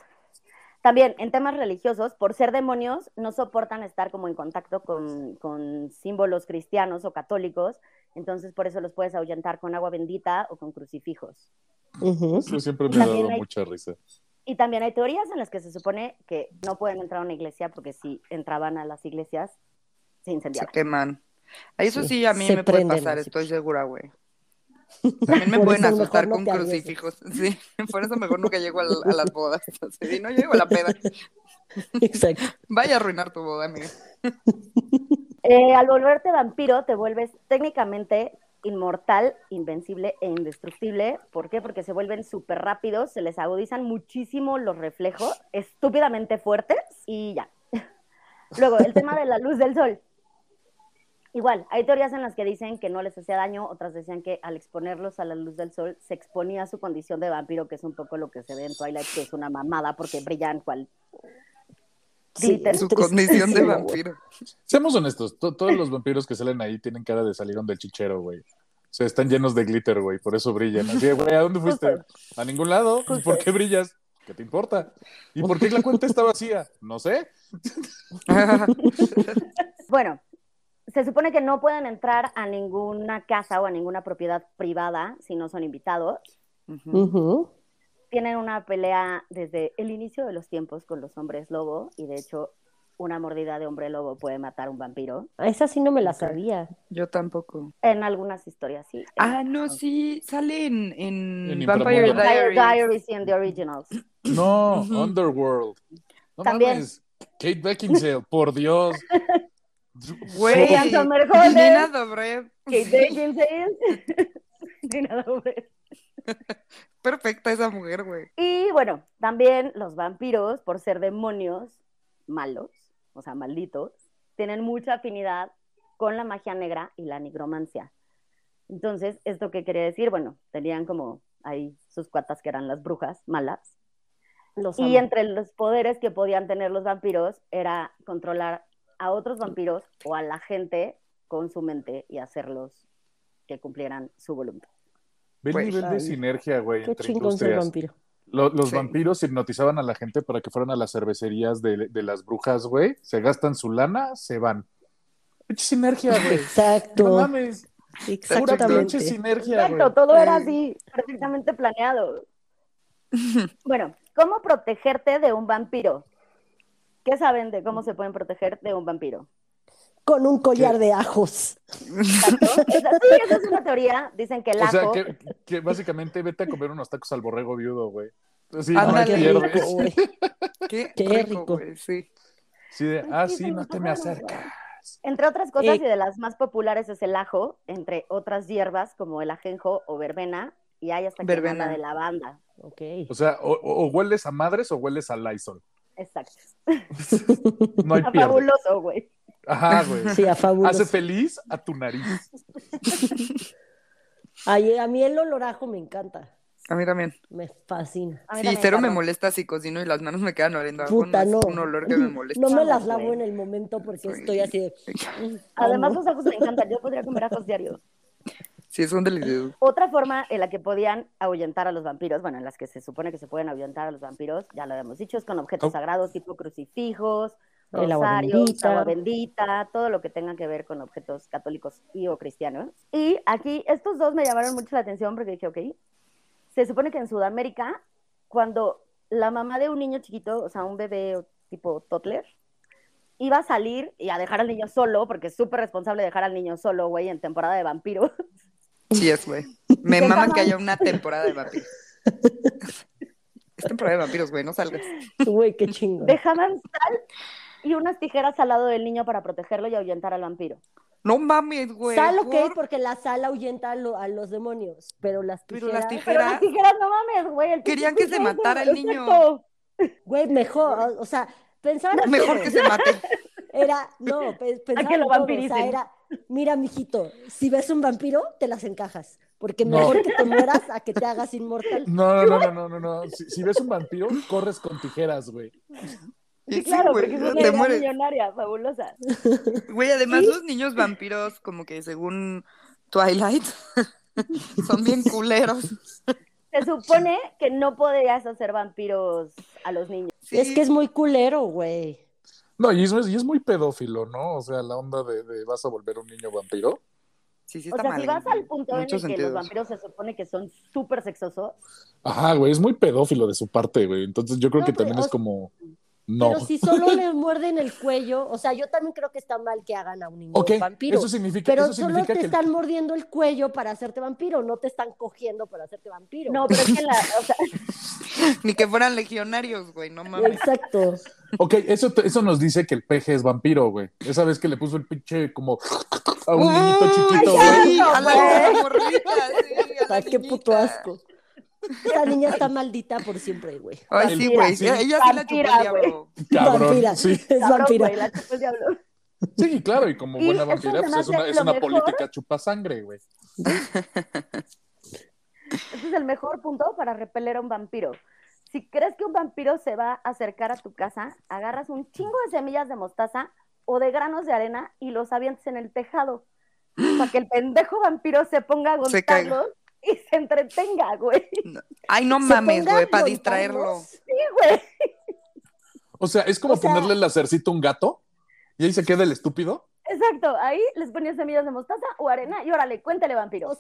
También en temas religiosos, por ser demonios, no soportan estar como en contacto con, con símbolos cristianos o católicos, entonces por eso los puedes ahuyentar con agua bendita o con crucifijos.
Ujú.
Eso siempre me ha dado
hay-
mucha risa.
Y también hay teorías en las que se supone que no pueden entrar a una iglesia porque si entraban a las iglesias se
Se
incendiaban.
queman. A Eso
Sí,
sí, a mí
se
me puede pasar, estoy segura, güey. También me
Por
pueden asustar
no
con crucifijos. Sí, por eso mejor nunca llego al- a, las bodas. Sí, no llego a la peda.
Exacto.
Vaya a arruinar tu boda, amiga.
Eh, al volverte vampiro, te vuelves técnicamente inmortal, invencible e indestructible. ¿Por qué? Porque se vuelven súper rápidos, se les agudizan muchísimo los reflejos, estúpidamente fuertes y ya. Luego, el tema de la luz del sol. Igual, hay teorías en las que dicen que no les hacía daño, otras decían que al exponerlos a la luz del sol se exponía a su condición de vampiro, que es un poco lo que se ve en Twilight, que es una mamada porque brillan cual
Sí,
glitter.
es
Su condición de vampiro.
Seamos honestos, to- todos los vampiros que salen ahí tienen cara de salieron del chichero, güey. O sea, están llenos de glitter, güey, por eso brillan. Así, de, güey, ¿a dónde fuiste? A ningún lado. ¿Y ¿Por qué brillas? ¿Qué te importa? ¿Y por qué la cuenta está vacía? No sé.
Bueno, se supone que no pueden entrar a ninguna casa o a ninguna propiedad privada si no son invitados. Tienen una pelea desde el inicio de los tiempos con los hombres lobo y de hecho una mordida de hombre lobo puede matar a un vampiro.
Esa sí no me la sabía.
Yo tampoco.
En algunas historias sí.
Ah, no, sí, sale en, en,
En
Vampire.
Diaries.
Diaries.
Diaries y en The Originals.
No. Underworld. No
También.
mames. Kate Beckinsale, por Dios.
Güey. Nina Dobrev.
Kate Beckinsale. Hombre.
Perfecta esa mujer, güey.
Y bueno, también los vampiros, por ser demonios malos, o sea, malditos, tienen mucha afinidad con la magia negra y la nigromancia. Entonces, ¿esto qué quería decir? Bueno, tenían como ahí sus cuatas que eran las brujas malas.
Los
Y entre los poderes que podían tener los vampiros era controlar a otros vampiros o a la gente con su mente y hacerlos que cumplieran su voluntad.
Ve el
Pues,
nivel de sinergia, güey,
Qué
entre
chingón ser
industrias.
vampiro.
Lo- los
Sí.
vampiros hipnotizaban a la gente para que fueran a las cervecerías de, de las brujas, güey. Se gastan su lana, se van. Pinche sinergia, güey.
Exacto.
No mames.
Exactamente.
pinche sinergia,
Exacto,
güey.
todo era
Sí.
así, perfectamente planeado. Bueno, ¿cómo protegerte de un vampiro? ¿Qué saben de cómo se pueden proteger de un vampiro?
Con un collar
¿Qué?
de ajos.
Exacto. Esa, sí, esa es una teoría. Dicen que el
O sea,
ajo.
que, que básicamente vete a comer unos tacos al borrego viudo, güey. Sí,
Ándale.
no
Qué
pierdes.
rico, güey.
Qué,
Qué
rico,
rico.
güey, sí.
Sí, de, ah,
sí,
no te me acercas.
Entre otras cosas,
Eh.
y de las más populares es el ajo, entre otras hierbas como el ajenjo o verbena, y hay hasta que
Verbena.
de lavanda.
Ok.
O sea, o, o- o hueles a madres o hueles a Lysol.
Exacto.
No hay
Está
pierde.
fabuloso, güey.
Ajá, güey.
Sí, a fabuloso.
Hace feliz a tu nariz.
Ay, a mí el olorajo me encanta.
A mí también.
Me fascina.
A mí
Sí,
también,
cero me molesta si cocino y las manos me quedan oliendo a ajo,
Puta,
no es un olor que me molesta.
No me las lavo en el momento porque
Sí.
estoy así de. mm,
Además, los ajos me encantan. Yo podría comer ajos diarios.
Sí, son deliciosos.
Otra forma en la que podían ahuyentar a los vampiros, bueno, en las que se supone que se pueden ahuyentar a los vampiros, ya lo habíamos dicho, es con objetos
Oh.
sagrados tipo crucifijos,
El
rosarios,
bendita.
agua bendita, todo lo que tenga que ver con objetos católicos y o cristianos. Y aquí estos dos me llamaron mucho la atención porque dije, ok, se supone que en Sudamérica, cuando la mamá de un niño chiquito, o sea, un bebé tipo toddler, iba a salir y a dejar al niño solo, porque es súper responsable dejar al niño solo, güey, en temporada de vampiros.
Sí, es, güey. Me
¿Qué
mama que haya una temporada de vampiros. Es temporada de vampiros, güey, no salgas.
Güey, qué chingo.
dejaban sal y unas tijeras al lado del niño para protegerlo y ahuyentar al vampiro.
No mames, güey.
Sal, ok,
por-
porque la sal ahuyenta a, lo- a los demonios, pero las
Pero
tijeras.
las
Pero
tijeras-
las tijeras, no mames, güey.
Querían que se matara el niño.
exacto.
Güey, mejor, o- o sea, pensar
Mejor que se mate.
Era, no, pe- pensaba
que lo
en todo, o sea,
vampiricen.
era, mira, mijito, si ves un vampiro, te las encajas, porque
No.
mejor que te mueras a que te hagas inmortal.
No, no, no, no, no, no. Si, si ves un vampiro, corres con tijeras, güey.
Y sí,
Claro,
güey,
porque es una idea millonaria, fabulosa.
Güey, además los niños vampiros, como que según Twilight, son bien culeros.
Se supone que no podrías hacer vampiros a los niños.
Sí,
Es que es muy culero, güey.
No, y es, y es muy pedófilo, ¿no? O sea, la onda de, de vas a volver un niño vampiro.
sí, sí
O
está
sea,
mal.
si vas
en
al punto en el que los vampiros se supone que son súper sexosos,
Ajá, güey, es muy pedófilo de su parte, güey. Entonces yo creo
No,
que
pero,
también
o-
es como. No.
Pero si solo le muerden el cuello, o sea, yo también creo que está mal que hagan a un niño
Ok,
vampiro.
eso significa,
Pero
eso
solo
significa
te
que.
están mordiendo el cuello para hacerte vampiro, no te están cogiendo para hacerte vampiro.
no, pero es que la, o sea,
Ni que fueran legionarios, güey, no mames.
Exacto.
Ok, eso, te- eso nos dice que el peje es vampiro, güey. Esa vez que le puso el pinche como a un niñito chiquito,
Sí,
güey.
a la morrita, sí, a la
Ay, qué puto asco. Esa niña está maldita por siempre, güey.
Ay, sí,
Vampira,
güey.
sí.
Ella sí la chupó
Vampira,
el diablo.
Cabrón.
Vampira.
Sí,
Es
cabrón,
vampira.
güey, la chupa el diablo.
sí, claro, y como buena vampira, pues es una, es una
mejor.
política chupa sangre, güey.
Ese es el mejor punto para repeler a un vampiro. Si crees que un vampiro se va a acercar a tu casa, agarras un chingo de semillas de mostaza o de granos de arena y los avientes en el tejado. Para que el pendejo vampiro se ponga a contarlos y se entretenga, güey.
Ay, no
Se
mames, güey, para distraerlo.
Sí, güey.
O sea, es como
O sea-
ponerle el lacercito a un gato y ahí se queda el estúpido.
Exacto, ahí les ponías semillas de mostaza o arena y órale, cuéntale vampiro.
O,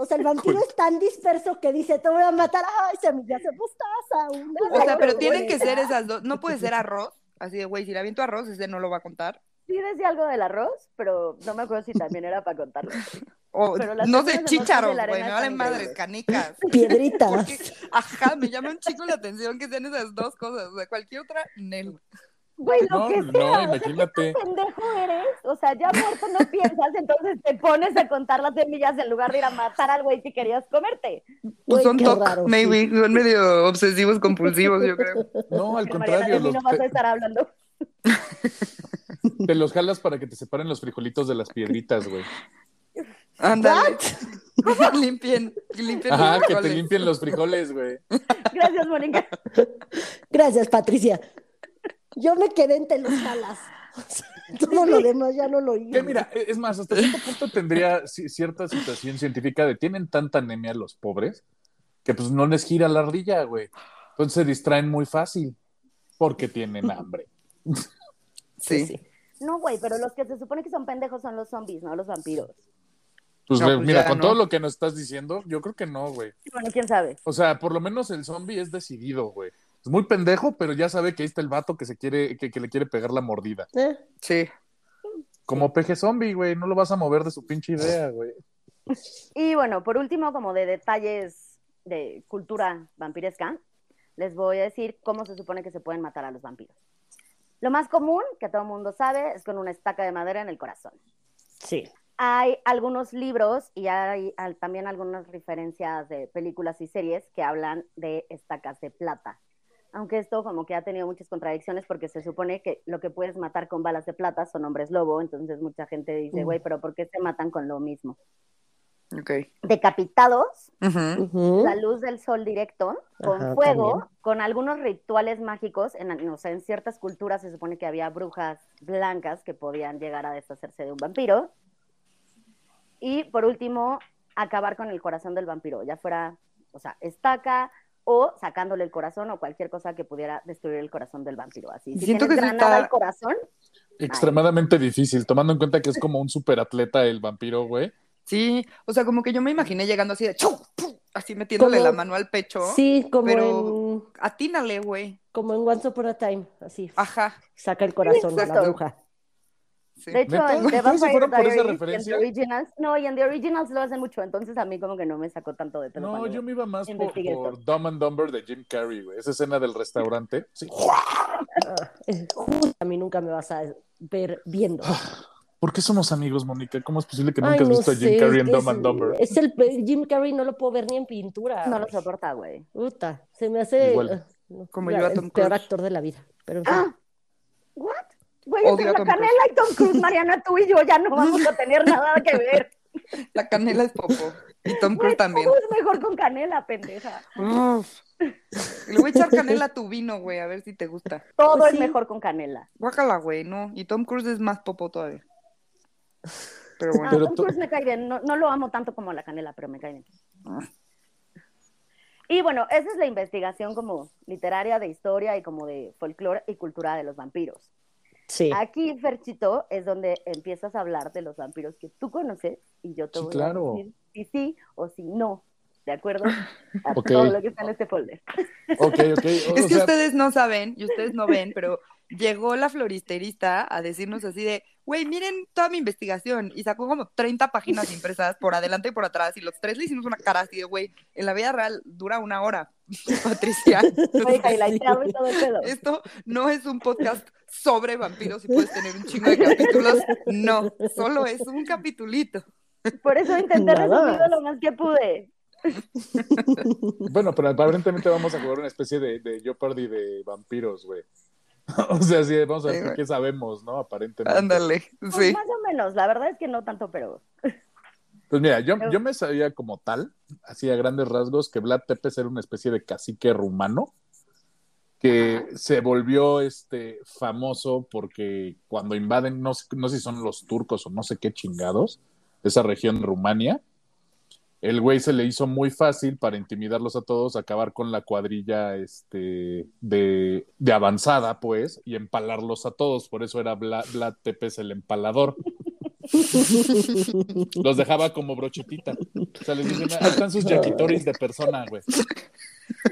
o sea, el vampiro es tan disperso que dice, te voy a matar. Ay, semillas de mostaza. una
O sea, pero tienen que ser esas dos. No puede ser arroz. Así de, güey, si le aviento arroz, ese no lo va a contar.
Sí decía algo del arroz, pero no me acuerdo si también era para contarlo.
O,
Pero
no
de
chícharos, güey, me valen madres, canicas.
Piedritas.
Porque, ajá, me llama un chico la atención que sean esas dos cosas. O sea, cualquier otra, Nel.
Güey, lo
No,
que
no,
sea. o sea,
imagínate.
¿qué pendejo eres? O sea, ya muerto no piensas, entonces te pones a contar las semillas en lugar de ir a matar al güey que querías comerte.
Pues
Güey,
son TOC,
raro,
maybe. Son medio obsesivos compulsos, yo creo.
No, al
Mariana,
contrario,
de mí
los-
no vas a estar hablando.
te los jalas para que te separen los frijolitos de las piedritas, güey.
Ándale. limpien, limpien
Ajá,
los
que te
frijoles.
limpien los frijoles, güey.
Gracias, Mónica.
Gracias, Patricia. Yo me quedé en te los jalas. Todo lo demás ya no lo oí.
Que mira, e, es más, hasta cierto punto tendría ci- cierta situación científica de tienen tanta anemia los pobres que pues no les gira la ardilla, güey. Entonces se distraen muy fácil porque tienen hambre.
Sí.
sí.
No, güey, pero los que se supone que son pendejos son los zombies, no los vampiros.
Pues,
No, pues
mira, con
no.
todo lo que nos estás diciendo, yo creo que no, güey.
Bueno, quién sabe.
O sea, por lo menos el zombie es decidido, güey. Es muy pendejo, pero ya sabe que ahí está el vato que se quiere, que, que le quiere pegar la mordida.
Eh,
Sí.
Como peje zombie, güey, no lo vas a mover de su pinche idea, güey.
Y bueno, por último, como de detalles de cultura vampiresca, les voy a decir cómo se supone que se pueden matar a los vampiros. Lo más común, que todo el mundo sabe, es con una estaca de madera en el corazón.
sí.
Hay algunos libros y hay al- también algunas referencias de películas y series que hablan de estacas de plata. Aunque esto como que ha tenido muchas contradicciones porque se supone que lo que puedes matar con balas de plata son hombres lobo, entonces mucha gente dice,
Mm.
güey, pero ¿por qué se matan con lo mismo?
Ok.
Decapitados, la luz del sol directo, con
Ajá,
fuego,
también.
con algunos rituales mágicos. En, o sea, en ciertas culturas se supone que había brujas blancas que podían llegar a deshacerse de un vampiro. Y por último, acabar con el corazón del vampiro, ya fuera, o sea, estaca o sacándole el corazón o cualquier cosa que pudiera destruir el corazón del vampiro. Así, si
Siento que
granada
está-
al corazón,
Extremadamente difícil, tomando en cuenta que es como un superatleta el vampiro, güey.
Sí, o sea, como que yo me imaginé llegando así de ¡chu! ¡pum! así metiéndole
Como-
la mano al pecho.
Sí, como
pero-
en
Atínale, güey.
como en Once Upon a Time, así.
Ajá.
Saca el corazón a la bruja.
Sí.
De hecho,
¿Neta?
en The
¿Ustedes se
Vampire Diaries y en
referencia?
The Originals, no, y en The Originals lo hacen mucho, entonces a mí como que no me sacó tanto de pelo.
No, yo me iba más por. Dumb and Dumber de Jim Carrey, güey. Esa escena del restaurante. Sí.
Ah, a mí nunca me vas a ver viendo.
¿Por qué somos amigos, Mónica? ¿Cómo es posible que
Ay,
nunca has
no
visto a Jim Carrey en Dumb and Dumber?
Es el Jim Carrey no lo puedo ver ni en pintura.
No lo soporta, güey.
Puta, se me hace
Igual.
no,
Como
la-
yo a
el
Tom
peor
Cruise.
actor de la vida. Pero en fin.
Ah. Güey,
Odio
entre
a
la
Tom
canela y Tom Cruise, Mariana, tú y yo ya no vamos a tener nada que ver.
La canela es popo. Y Tom Cruise también.
es mejor con canela, pendeja.
Uf. Le voy a echar canela a tu vino, güey, a ver si te gusta.
Todo
Pues
es
sí.
mejor con canela.
Guácala, güey, no. Y Tom Cruise es más popo todavía. Pero
Ah,
bueno.
Pero
Tom Cruise me cae bien. No, no lo amo tanto como la canela, pero me cae bien.
Ah.
Y bueno, esa es la investigación como literaria de historia y como de folclore y cultura de los vampiros.
Sí.
Aquí, Ferchito, es donde empiezas a hablar de los vampiros que tú conoces y yo te
Sí,
voy
claro.
a decir si sí o si no, ¿de acuerdo? A
Ok.
todo lo que está en este folder.
Ok, ok. O,
Es
o
que
sea,
ustedes no saben y ustedes no ven, pero llegó la floristerista a decirnos así de, güey, miren toda mi investigación y sacó como 30 páginas impresas por adelante y por atrás y los tres le hicimos una cara así de, güey, en la vida real dura una hora, Patricia. Esto no es un podcast sobre vampiros y puedes tener un chingo de capítulos. No, solo es un capitulito.
Por eso intenté resumirlo lo más que pude.
bueno, pero aparentemente vamos a jugar una especie de, de Jeopardy de vampiros, güey. o sea, sí, vamos a ver
Sí,
qué sabemos, ¿no? Aparentemente.
Ándale,
Pues
sí.
más o menos, la verdad es que no tanto, pero
Pues mira, yo, yo me sabía como tal, así a grandes rasgos, que Vlad Tepes era una especie de cacique rumano que se volvió este famoso porque cuando invaden, no, sé- no sé si son los turcos o no sé qué chingados, esa región Rumania, el güey se le hizo muy fácil para intimidarlos a todos, acabar con la cuadrilla este, de, de avanzada, pues, y empalarlos a todos. Por eso era Vlad, Vlad Tepes el empalador. Los dejaba como brochetita. O sea, les dicen, ahí están sus yakitoris de persona, güey.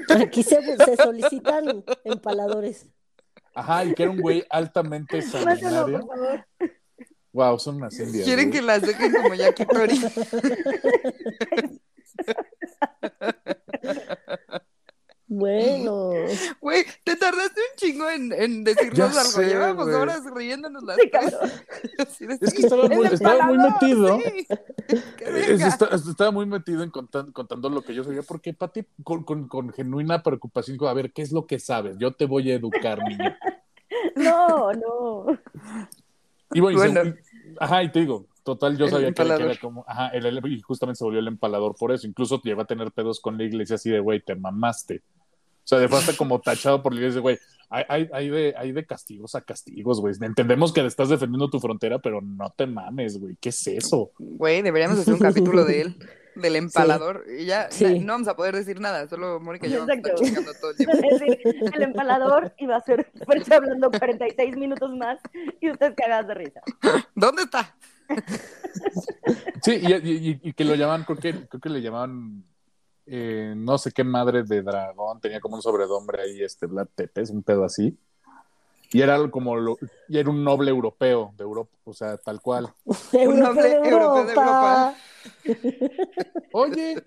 Aquí se, se solicitan empaladores.
Ajá, y que era un güey altamente sanguinario. Wow, son unas indias.
Quieren
güey.
que las dejen como yakitori.
Bueno,
Güey, te tardaste un chingo en, en decirnos
Ya
algo.
sé,
Llevamos
güey.
horas riéndonos las
Sí,
Es que estaba muy, estaba muy metido. Es- estaba muy metido en contan- contando lo que yo sabía, porque Pati, con, con- con genuina preocupación, dijo, a ver, ¿qué es lo que sabes? Yo te voy a educar, niño.
No, no.
Y bueno, se-
Bueno.
ajá, y te digo, Total, yo
El
sabía que que era como, ajá, el- el- y justamente se volvió el empalador por eso. Incluso llegó a tener pedos con la iglesia así de, güey, te mamaste. O sea, de hasta como tachado por la iglesia, güey. Hay, hay, hay, de, hay de castigos a castigos, güey. Entendemos que estás defendiendo tu frontera, pero no te mames, güey. ¿Qué es eso?
Güey, deberíamos hacer un capítulo de él, del empalador. Y ya
Sí.
no vamos a poder decir nada, solo Mónica y yo vamos a estar
Exacto.
chingando todo el tiempo.
Es decir, el empalador iba a ser Fercho hablando 46 minutos más y ustedes cagadas de risa.
¿Dónde está?
Sí, y, y- y que lo llamaban, creo que, creo que le llamaban, eh, no sé qué madre de dragón, tenía como un sobrenombre ahí, este, Vlad Tepes, un pedo así. Y era como, lo- y era un noble europeo de Europa, o sea, tal cual.
Un noble
Europeo de Europa.
Oye,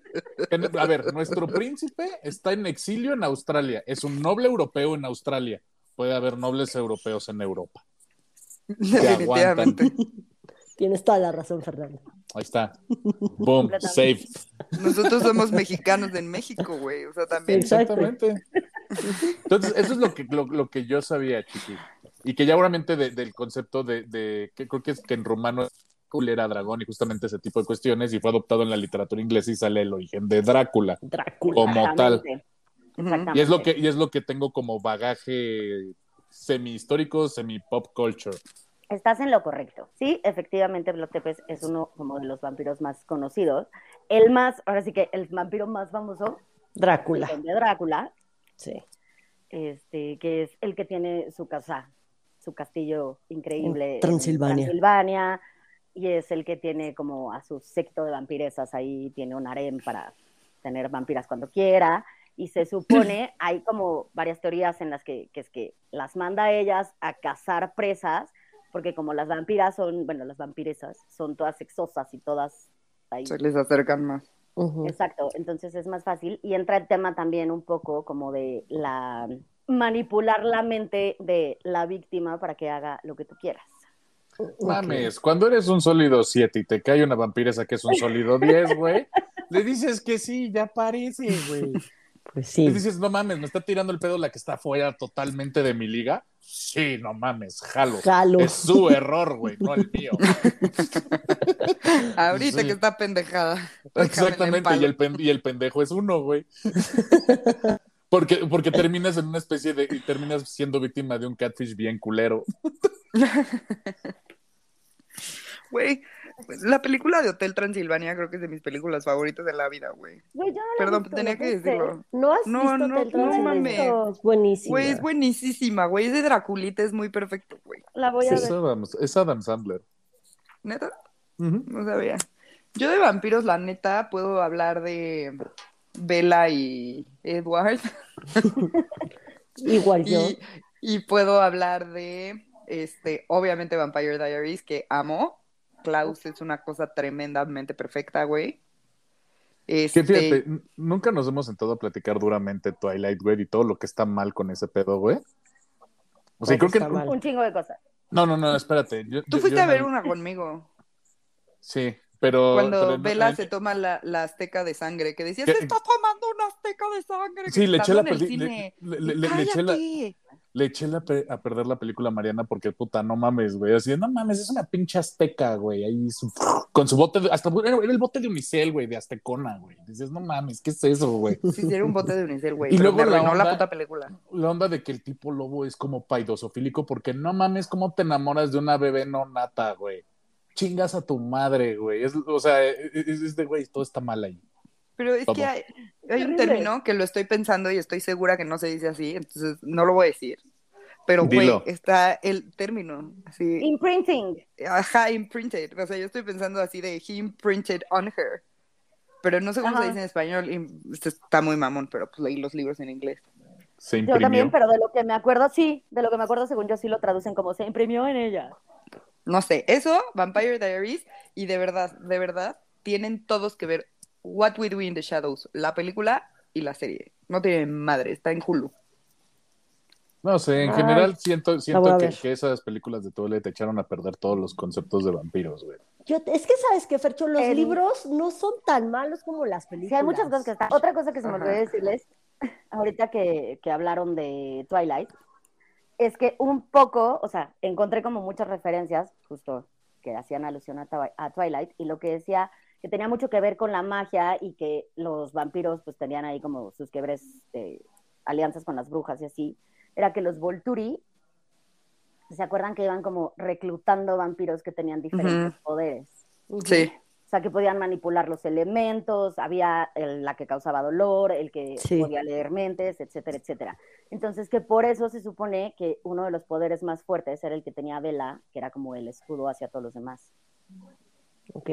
a ver, nuestro príncipe está en exilio en Australia, es un noble europeo en Australia. Puede haber nobles europeos en Europa.
Definitivamente.
Tienes toda la razón, Fernando.
Ahí está. Boom, save.
Completamente.
Nosotros somos mexicanos en México, güey. O sea, también.
Exactamente. Entonces, eso es lo que, lo, lo que yo sabía, Chiqui. Y que ya obviamente de- del concepto de, de- que creo que es que en rumano es era dragón y justamente ese tipo de cuestiones y fue adoptado en la literatura inglesa y sale el origen de Drácula
Drácula.
como tal. Y es lo que, y es lo que tengo como bagaje semi histórico, semi pop culture.
Estás en lo correcto. Sí, efectivamente, Vlad Tepes es uno como de los vampiros más conocidos. El más, ahora sí que el vampiro más famoso,
Drácula.
el de Drácula,
Sí.
este, que es el que tiene su casa, su castillo increíble
En Transilvania.
Transilvania, y es el que tiene como a su secto de vampiresas ahí, tiene un harem para tener vampiras cuando quiera, y se supone, hay como varias teorías en las que, que es que las manda a ellas a cazar presas, porque como las vampiras son, bueno, las vampiresas son todas sexosas y todas ahí
Se les acercan más.
Exacto, entonces es más fácil y entra el tema también un poco como de la manipular la mente de la víctima para que haga lo que tú quieras.
Mames, cuando eres un sólido 7 y te cae una vampiresa que es un sólido 10, güey, le dices que sí, ya parece, güey.
Pues sí.
Le dices, no mames, me está tirando el pedo la que está fuera totalmente de mi liga. Sí, no mames, jalo.
Jalo.
Es su error, güey, no el mío.
Ahorita
Sí.
que está pendejada.
Exactamente, y el, pen- y el pendejo es uno, güey. Porque, porque terminas en una especie de. y terminas siendo víctima de un catfish bien culero.
Güey, la película de Hotel Transilvania creo que es de mis películas favoritas de la vida, güey.
Güey, yo no la
Perdón,
visto,
tenía
¿lo
que decirlo.
¿No has
No,
visto
no,
Hotel
no
Transilvania?
mames.
Es buenísimo.
Güey, es buenísima, güey. Es de Draculita, es muy perfecto, güey.
La voy a
Sí.
ver.
Es Adam, es Adam Sandler.
Neta,
Ujú.
no sabía. Yo de vampiros, la neta, puedo hablar de Bella y Edward.
Igual yo.
Y, y puedo hablar de, este, obviamente Vampire Diaries, que amo. Klaus es una cosa tremendamente perfecta, güey.
Que
Este,
fíjate, n- nunca nos hemos sentado a platicar duramente Twilight, güey, y todo lo que está mal con ese pedo, güey. O sea, creo que.
mal.
Un chingo de cosas.
No, no, no, espérate. Yo-
Tú
yo-
fuiste
yo
a ver
no-
una conmigo.
Sí, pero.
Cuando
pero eh,
se toma la, la azteca de sangre, que decía, se está tomando una azteca de sangre.
Sí, le eché la, le, le- le- eché la, le eché la pe- a perder la película a Mariana porque puta, no mames, güey. Así de, no mames, es una pinche azteca, güey. Ahí su- con su bote, de- hasta era el bote de Unicel, güey, de Aztecona, güey. Dices, no mames, ¿qué es eso, güey?
Sí, era un bote de unicel, güey.
Y
pero
luego la
arruinó la
onda-
puta película.
La onda de que el tipo lobo es como paidosofílico porque no mames, ¿cómo te enamoras de una bebé no nata, güey? Chingas a tu madre, güey. Es, o sea, es, es de, güey, todo está mal ahí.
Pero es
¿Cómo?
que hay, hay un término que lo estoy pensando y estoy segura que no se dice así, entonces no lo voy a decir. Pero, güey, está el término, así,
Imprinting.
ajá, imprinted. O sea, yo estoy pensando así de he imprinted on her. Pero no sé cómo
Ajá.
se dice en español. está muy mamón, pero pues leí los libros en inglés.
Se
Yo
imprimió.
también, pero de lo que me acuerdo, sí, de lo que me acuerdo, según yo sí lo traducen como se imprimió en ella.
No sé, eso, Vampire Diaries, y de verdad, de verdad, tienen todos que ver What We Do in the Shadows, la película y la serie. No tienen madre, está en Hulu.
No sé, en
Ay,
general siento, siento que, esas películas de Twilight te echaron a perder todos los conceptos de vampiros, güey.
Yo- es que sabes que, Fercho, los
El-
libros no son tan malos como las películas.
Sí, hay muchas cosas que están. Otra cosa que se me olvidó decirles, ahorita que, que hablaron de Twilight, es que un poco, o sea, encontré como muchas referencias, justo que hacían alusión a, a Twilight, y lo que decía que tenía mucho que ver con la magia y que los vampiros pues tenían ahí como sus quiebres, eh, alianzas con las brujas y así, era que los Volturi, ¿se acuerdan que iban como reclutando vampiros que tenían diferentes poderes?
Sí.
O sea, que podían manipular los elementos, había el- la que causaba dolor, el que
Sí.
podía leer mentes, etcétera, etcétera. Entonces, que por eso se supone que uno de los poderes más fuertes era el que tenía Vela, que era como el escudo hacia todos los demás.
Ok.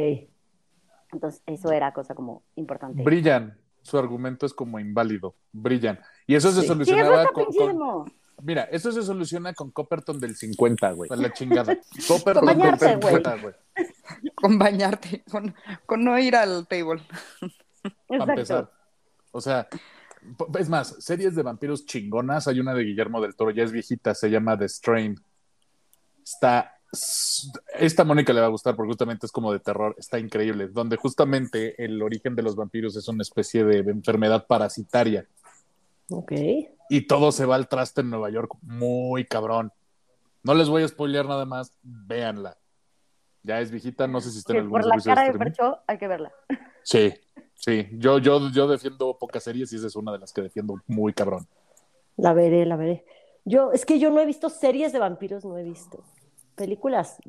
Entonces, eso era cosa como importante.
Brillan. Su argumento es como inválido. Brillan. Y eso se
Sí.
Sí, eso
solucionaba con, con-. Mira, eso se soluciona con Copperton del 50, güey. A la chingada. Copperton del
güey.
50, güey.
Con bañarte, con, con no ir al table.
Para empezar.
Exacto.
O sea, es más, series de vampiros chingonas. Hay una de Guillermo del Toro, ya es viejita, se llama The Strain. Está. Esta Mónica le va a gustar porque justamente es como de terror, está increíble. Donde justamente el origen de los vampiros es una especie de enfermedad parasitaria.
Ok.
y todo se va al traste en Nueva York muy cabrón. No les voy a spoilear nada más, véanla. Ya es viejita, no sé si está en algún
por la
de
cara de
streaming.
Percho hay que verla.
Sí, sí. Yo, yo, yo defiendo pocas series y esa es una de las que defiendo muy cabrón.
La veré, la veré. Yo, es que yo no he visto series de vampiros, no he visto. Películas,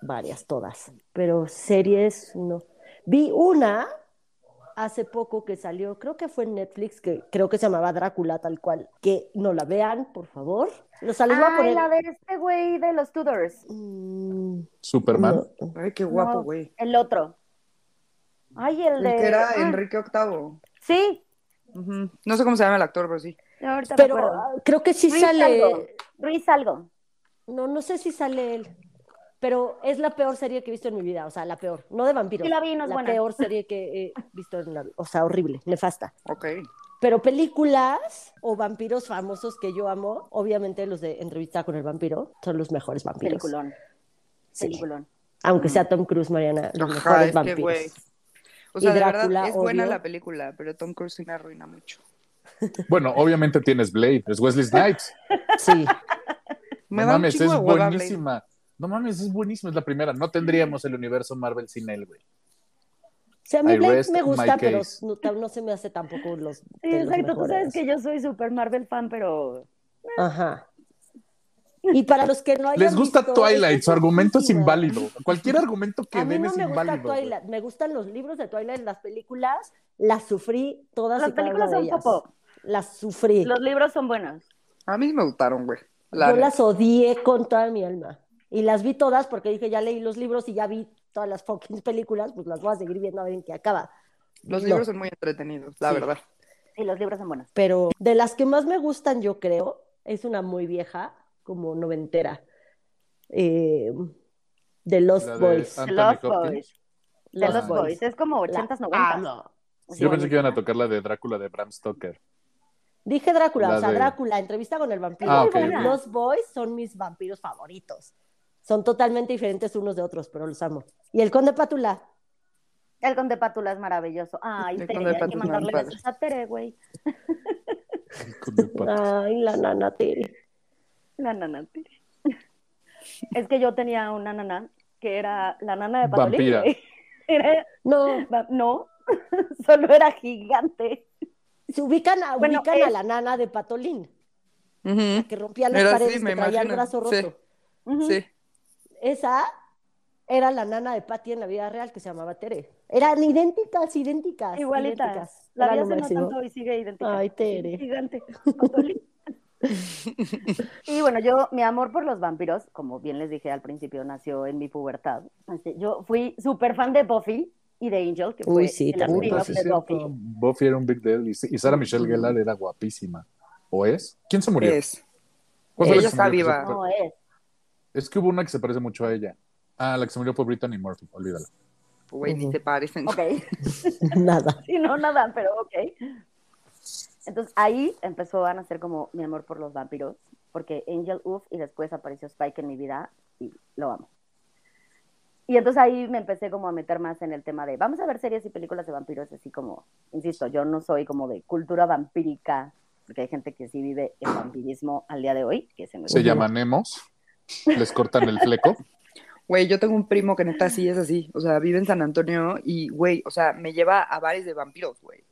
varias, todas. Pero series, no. Vi una hace poco que salió, creo que fue en Netflix, que creo que se llamaba Drácula, tal cual. Que no la vean, por favor. O sea, les voy a poner.
la de este güey de los Tudors.
Mm,
Superman.
no.
Ay, qué guapo,
No,
güey.
El otro. Ay, el
El
de...
que era
ah,
Enrique VIII.
Sí.
No sé cómo se llama el actor, pero sí.
ahorita
Pero ah, creo que sí
Ruiz
sale.
algo. Ruiz algo.
No, no sé si sale él. Pero es la peor serie que he visto en mi vida, o sea, la peor, no de vampiros.
Sí la vi, no es
la
buena.
peor serie que he visto en la o sea, horrible, nefasta.
Ok.
Pero películas o vampiros famosos que yo amo, obviamente los de Entrevista con el vampiro son los mejores vampiros.
Peliculón.
Sí.
Peliculón.
Aunque sea Tom Cruise, Mariana, los
Ajá,
mejores
es que,
vampiros.
güey. O
Y
sea, de
Drácula,
verdad, es buena la película, pero Tom Cruise sí me arruina mucho.
Bueno, obviamente tienes Blade, es Wesley Snipes.
Sí,
Me
no
da
mames, es buenísima. No mames, es buenísima, es la primera. No tendríamos el universo Marvel sin él, güey.
o sea, a mí Blade me gusta, pero no, no se me hace tampoco los,
Sí, exacto. Tú sabes que yo soy super Marvel fan, pero
Ajá. Y para los que no hayan
Les gusta
visto,
Twilight, su argumento es inválido. Cualquier argumento que
A mí
den
no
es
me gusta
inválido. güey.
Twilight, me gustan los libros de Twilight, las películas, las sufrí todas
las
y cada
películas
una de
son
ellas.
popo.
Las sufrí.
Los libros son buenos.
A mí me gustaron, güey. La
Yo las odié con toda mi alma. Y las vi todas porque dije, ya leí los libros y ya vi todas las fucking películas, pues las voy a seguir viendo a ver en qué acaba.
Los
No.
libros son muy entretenidos, la
Sí.
verdad.
Sí, los libros son buenos.
Pero de las que más me gustan, yo creo, es una muy vieja, como noventera. Eh, The Lost
La de
Boys.
Anthony
Lost. Boys. De
Lost
Los Boys. Es como 80s, 90s.
Ah, no.
Sí,
Yo pensé que iban a tocar la de Drácula de Bram Stoker.
Dije Drácula,
La
o sea,
de-
Drácula, entrevista con el vampiro.
Ah, ok,
Y
ok.
Los Boys son mis vampiros favoritos. Son totalmente diferentes unos de otros, pero los amo. Y el Conde Pátula.
El Conde Pátula es maravilloso. Ay,
El
Tere, hay que mandarle besos a Tere, güey.
Ay, la nana Tere.
La nana Tere. Es que yo tenía una nana que era la nana de Patolín.
Vampira.
Era-
No,
va- no, solo era gigante.
se ubican, a,
Bueno,
ubican a
es-
la nana de Patolín,
Ujú.
que rompía las
así,
paredes,
me
que traía el brazo
Sí.
roto.
Ujú.
Sí.
Esa era la nana de Patty en la vida real, que se llamaba Tere. Eran idénticas, idénticas.
Igualitas.
idénticas.
La vida hace no tanto y sigue idéntica.
Ay, Tere.
Gigante. Y bueno, yo, mi amor por los vampiros, como bien les dije al principio, nació en mi pubertad. Este, yo fui súper fan de Buffy y de Angel, que fue
Uy, sí,
Puta, sí,
de
cierto.
Buffy.
Buffy era un big deal y, y Sarah Michelle Gellar era guapísima. ¿O es? ¿Quién se murió?
Es.
¿Cuál fue la
Ella
se
está
se-
viva.
No es.
Es que hubo una que se parece mucho a ella. Ah, la que se murió fue Brittany Murphy, olvídala.
Güey, ni
Ujú.
te parecen.
Ok.
Nada.
Sí, no, nada, pero ok. Entonces ahí empezó a nacer como mi amor por los vampiros, porque Angel Uff y después apareció Spike en mi vida y lo amo. Y entonces ahí me empecé como a meter más en el tema de, vamos a ver series y películas de vampiros, así como, insisto, yo no soy como de cultura vampírica, porque hay gente que sí vive el vampirismo al día de hoy, que se me
Se llaman Emos, les cortan el fleco.
Güey, yo tengo un primo que neta sí es así. O sea, vive en San Antonio y, güey, o sea, me lleva a bares de vampiros, güey.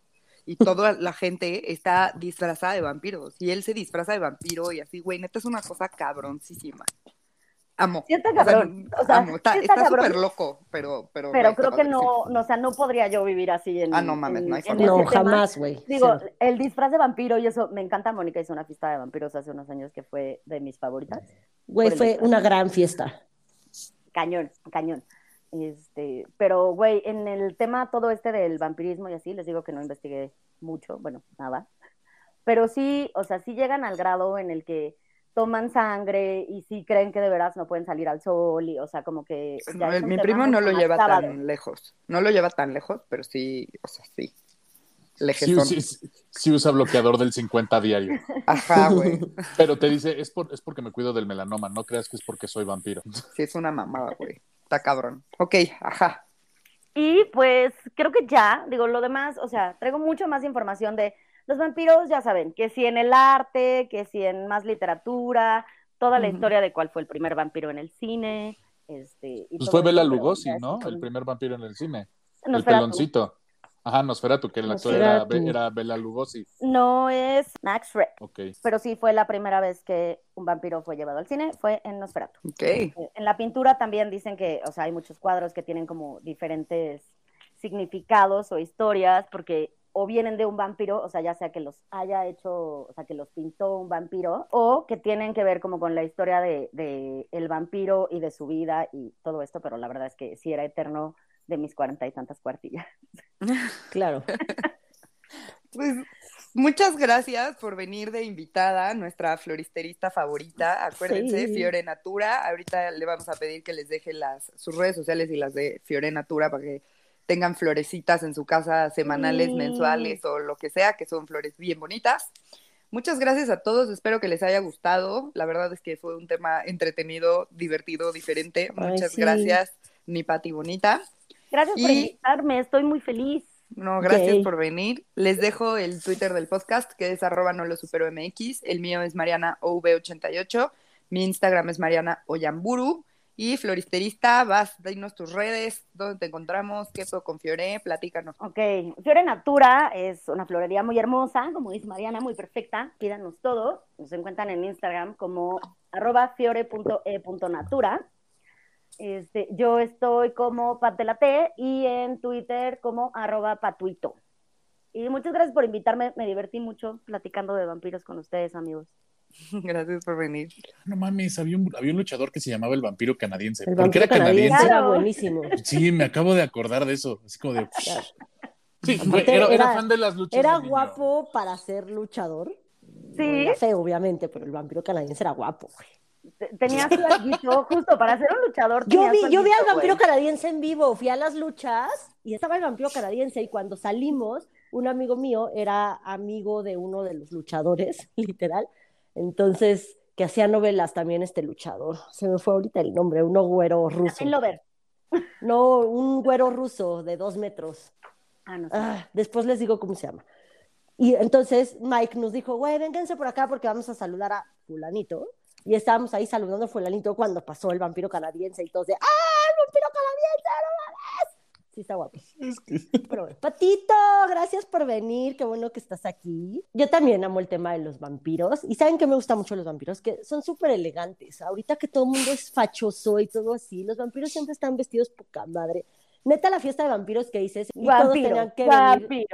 Y toda la gente está disfrazada de vampiros. Y él se disfraza de vampiro y así, güey, neta es una cosa cabroncísima. Amo.
Sí está
O sea,
cabrón, o sea,
amo. Está
sí está
está
cabrón.
súper loco, pero... Pero,
Pero creo que no, no, o sea, no podría yo vivir así en.
Ah, no mames,
en-
no hay forma.
No, jamás, güey.
Digo, el disfraz de vampiro y eso, me encanta. Mónica hizo una fiesta de vampiros hace unos años que fue de mis favoritas.
Güey, fue una gran fiesta.
Cañón, cañón. Este, pero, güey, en el tema todo este del vampirismo y así, les digo que no investigué mucho, bueno, nada. Pero sí, o sea, sí llegan al grado en el que toman sangre y sí creen que de veras no pueden salir al sol y, o sea, como que... ya
No, mi primo no lo lleva
sábado.
tan lejos. No lo lleva tan lejos, pero sí, o sea, sí.
Sí,
Lejezón.
sí, sí, sí usa bloqueador del 50 diario.
Ajá, güey.
Pero te dice, es, por, es porque me cuido del melanoma, no creas que es porque soy vampiro.
Sí, es una mamada, güey. Está cabrón. Ok, ajá.
Y pues creo que ya, digo, lo demás, o sea, traigo mucho más información de los vampiros, ya saben, que si en el arte, que si en más literatura, toda la historia de cuál fue el primer vampiro en el cine. Este, y
Pues
todo
fue Bela Lugosi, ¿no? El primer vampiro en el cine. El peloncito. Ajá, Nosferatu, que el actor era, Bela Lugosi.
No es Max Schreck,
Ok.
pero sí fue la primera vez que un vampiro fue llevado al cine, fue en Nosferatu.
Ok.
Eh, En la pintura también dicen que, o sea, hay muchos cuadros que tienen como diferentes significados o historias, porque o vienen de un vampiro, o sea, ya sea que los haya hecho, o sea, que los pintó un vampiro, o que tienen que ver como con la historia de, de el vampiro y de su vida y todo esto, pero la verdad es que sí era eterno de mis cuarenta y tantas cuartillas.
Claro.
Pues muchas gracias por venir de invitada, nuestra floristerista favorita. Acuérdense,
Sí.
Fiore Natura. Ahorita le vamos a pedir que les deje las, sus redes sociales y las de Fiore Natura para que tengan florecitas en su casa semanales,
Sí.
mensuales o lo que sea, que son flores bien bonitas. Muchas gracias a todos, espero que les haya gustado. La verdad es que fue un tema entretenido, divertido, diferente.
Ay,
Muchas
sí.
gracias, mi Pati Bonita.
Gracias por invitarme, estoy muy feliz.
No, gracias por venir. Les dejo el Twitter del podcast, que es arroba no lo supero MX. El mío es Mariana OV88. Mi Instagram es Mariana Oyamburu. Y floristerista, vas, dinos tus redes, dónde te encontramos, qué puedo con Fiore, platícanos.
Ok, Fiore Natura es una florería muy hermosa, como dice Mariana, muy perfecta. Pídanos todo. Nos encuentran en Instagram como arroba fiore.e.natura. Este, yo estoy como Pat de la T y en Twitter como arroba patuito. Y muchas gracias por invitarme, me divertí mucho platicando de vampiros con ustedes, amigos.
Gracias por venir.
No mames, había un, había un luchador que se llamaba el vampiro canadiense.
El
¿Por qué
vampiro
era
canadiense
canadiense?
era buenísimo.
Sí, me acabo de acordar de eso. Así como de.
Claro.
Sí, güey, era, era
era-
fan de las luchas.
Era
niño.
guapo para ser luchador.
Sí,
Era feo, obviamente, pero el vampiro canadiense era guapo. güey.
Te- tenía su alguito, justo para ser un luchador.
Yo vi, yo vi al vampiro
güey.
canadiense en vivo, fui a las luchas y estaba el vampiro canadiense y cuando salimos, un amigo mío era amigo de uno de los luchadores, literal. Entonces, que hacía novelas también este luchador. Se me fue ahorita el nombre, uno güero ruso.
Lover.
No, un güero ruso de dos metros.
Ah, no sé.
Ah, después les digo cómo se llama. Y entonces Mike nos dijo, güey, vénganse por acá porque vamos a saludar a fulanito. Y estábamos ahí saludando a fulanito cuando pasó el vampiro canadiense y todos de, ¡ah, el vampiro canadiense! ¡No mames! Sí, está guapo.
Es que-
Pero bueno, Patito, gracias por venir, qué bueno que estás aquí. Yo también amo el tema de los vampiros. Y saben que me gusta mucho los vampiros, que son súper elegantes. Ahorita que todo el mundo es fachoso y todo así, los vampiros siempre están vestidos poca madre. Neta, la fiesta de vampiros que dices, y todos tenían que venir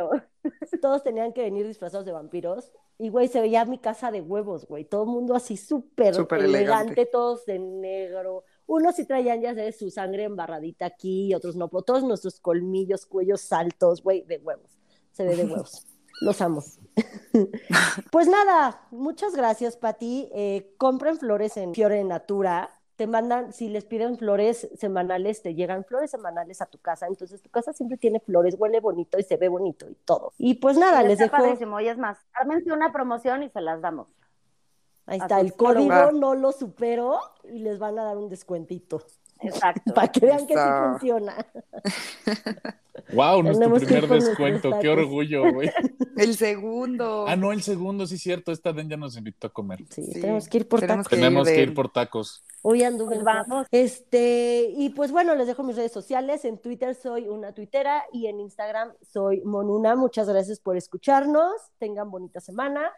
todos tenían que venir disfrazados de vampiros. Y, güey, se veía mi casa de huevos, güey. Todo el mundo así súper
Súper
elegante,
elegante.
todos de negro. Unos sí traían, ya sabes, su sangre embarradita aquí, y otros no. Pero todos nuestros colmillos, cuellos altos, güey, de huevos. Se ve de huevos. Los amo. pues nada, muchas gracias, Pati. Eh, compren flores en Fiore Natura. Te mandan, si les piden flores semanales, te llegan flores semanales a tu casa. Entonces tu casa siempre tiene flores, huele bonito y se ve bonito y todo. Y pues nada, les
Está
dejo.
padrísimo. Y es más, ármense una promoción y se las damos.
Ahí
a
está, el código no lo supero y les van a dar un descuentito.
Exacto.
Para que vean que sí funciona.
Wow, nuestro
Tenemos que ir
primer descuento. Qué orgullo, güey.
El segundo.
Ah, no, el segundo, sí, cierto. Esta Den ya nos invitó a comer.
Sí,
Sí,
tenemos que ir por
tenemos
tacos.
Tenemos que
del-
ir por tacos.
Hoy anduve
Pues vamos.
Este, y pues bueno, les dejo mis redes sociales. En Twitter soy una tuitera y en Instagram soy Monuna. Muchas gracias por escucharnos. Tengan bonita semana.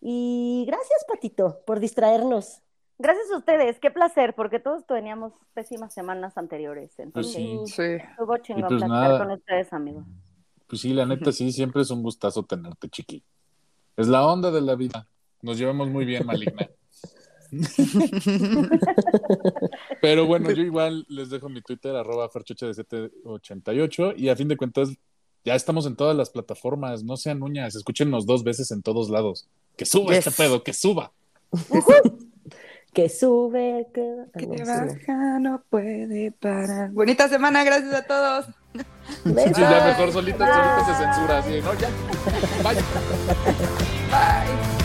Y gracias, Patito, por distraernos.
Gracias a ustedes, qué placer, porque todos teníamos pésimas semanas anteriores. Entonces,
sí.
Sí.
estuvo chingón
pues
platicar
nada.
con ustedes, amigos.
Pues sí, la neta, sí, siempre es un gustazo tenerte, chiqui. Es la onda de la vida. Nos llevamos muy bien, maligna. Pero bueno, yo igual les dejo mi Twitter, arroba ferchocha de 788, y a fin de cuentas, ya estamos en todas las plataformas. No sean uñas, escúchenos dos veces en todos lados. Que suba
Yes.
este pedo, que suba.
Que sube, que,
Que
no,
baja, no puede parar. Bonita semana, gracias a todos.
Besos.
Sí, ya mejor solito, solito se censura, así, ¿no? Ya. Bye.
Bye.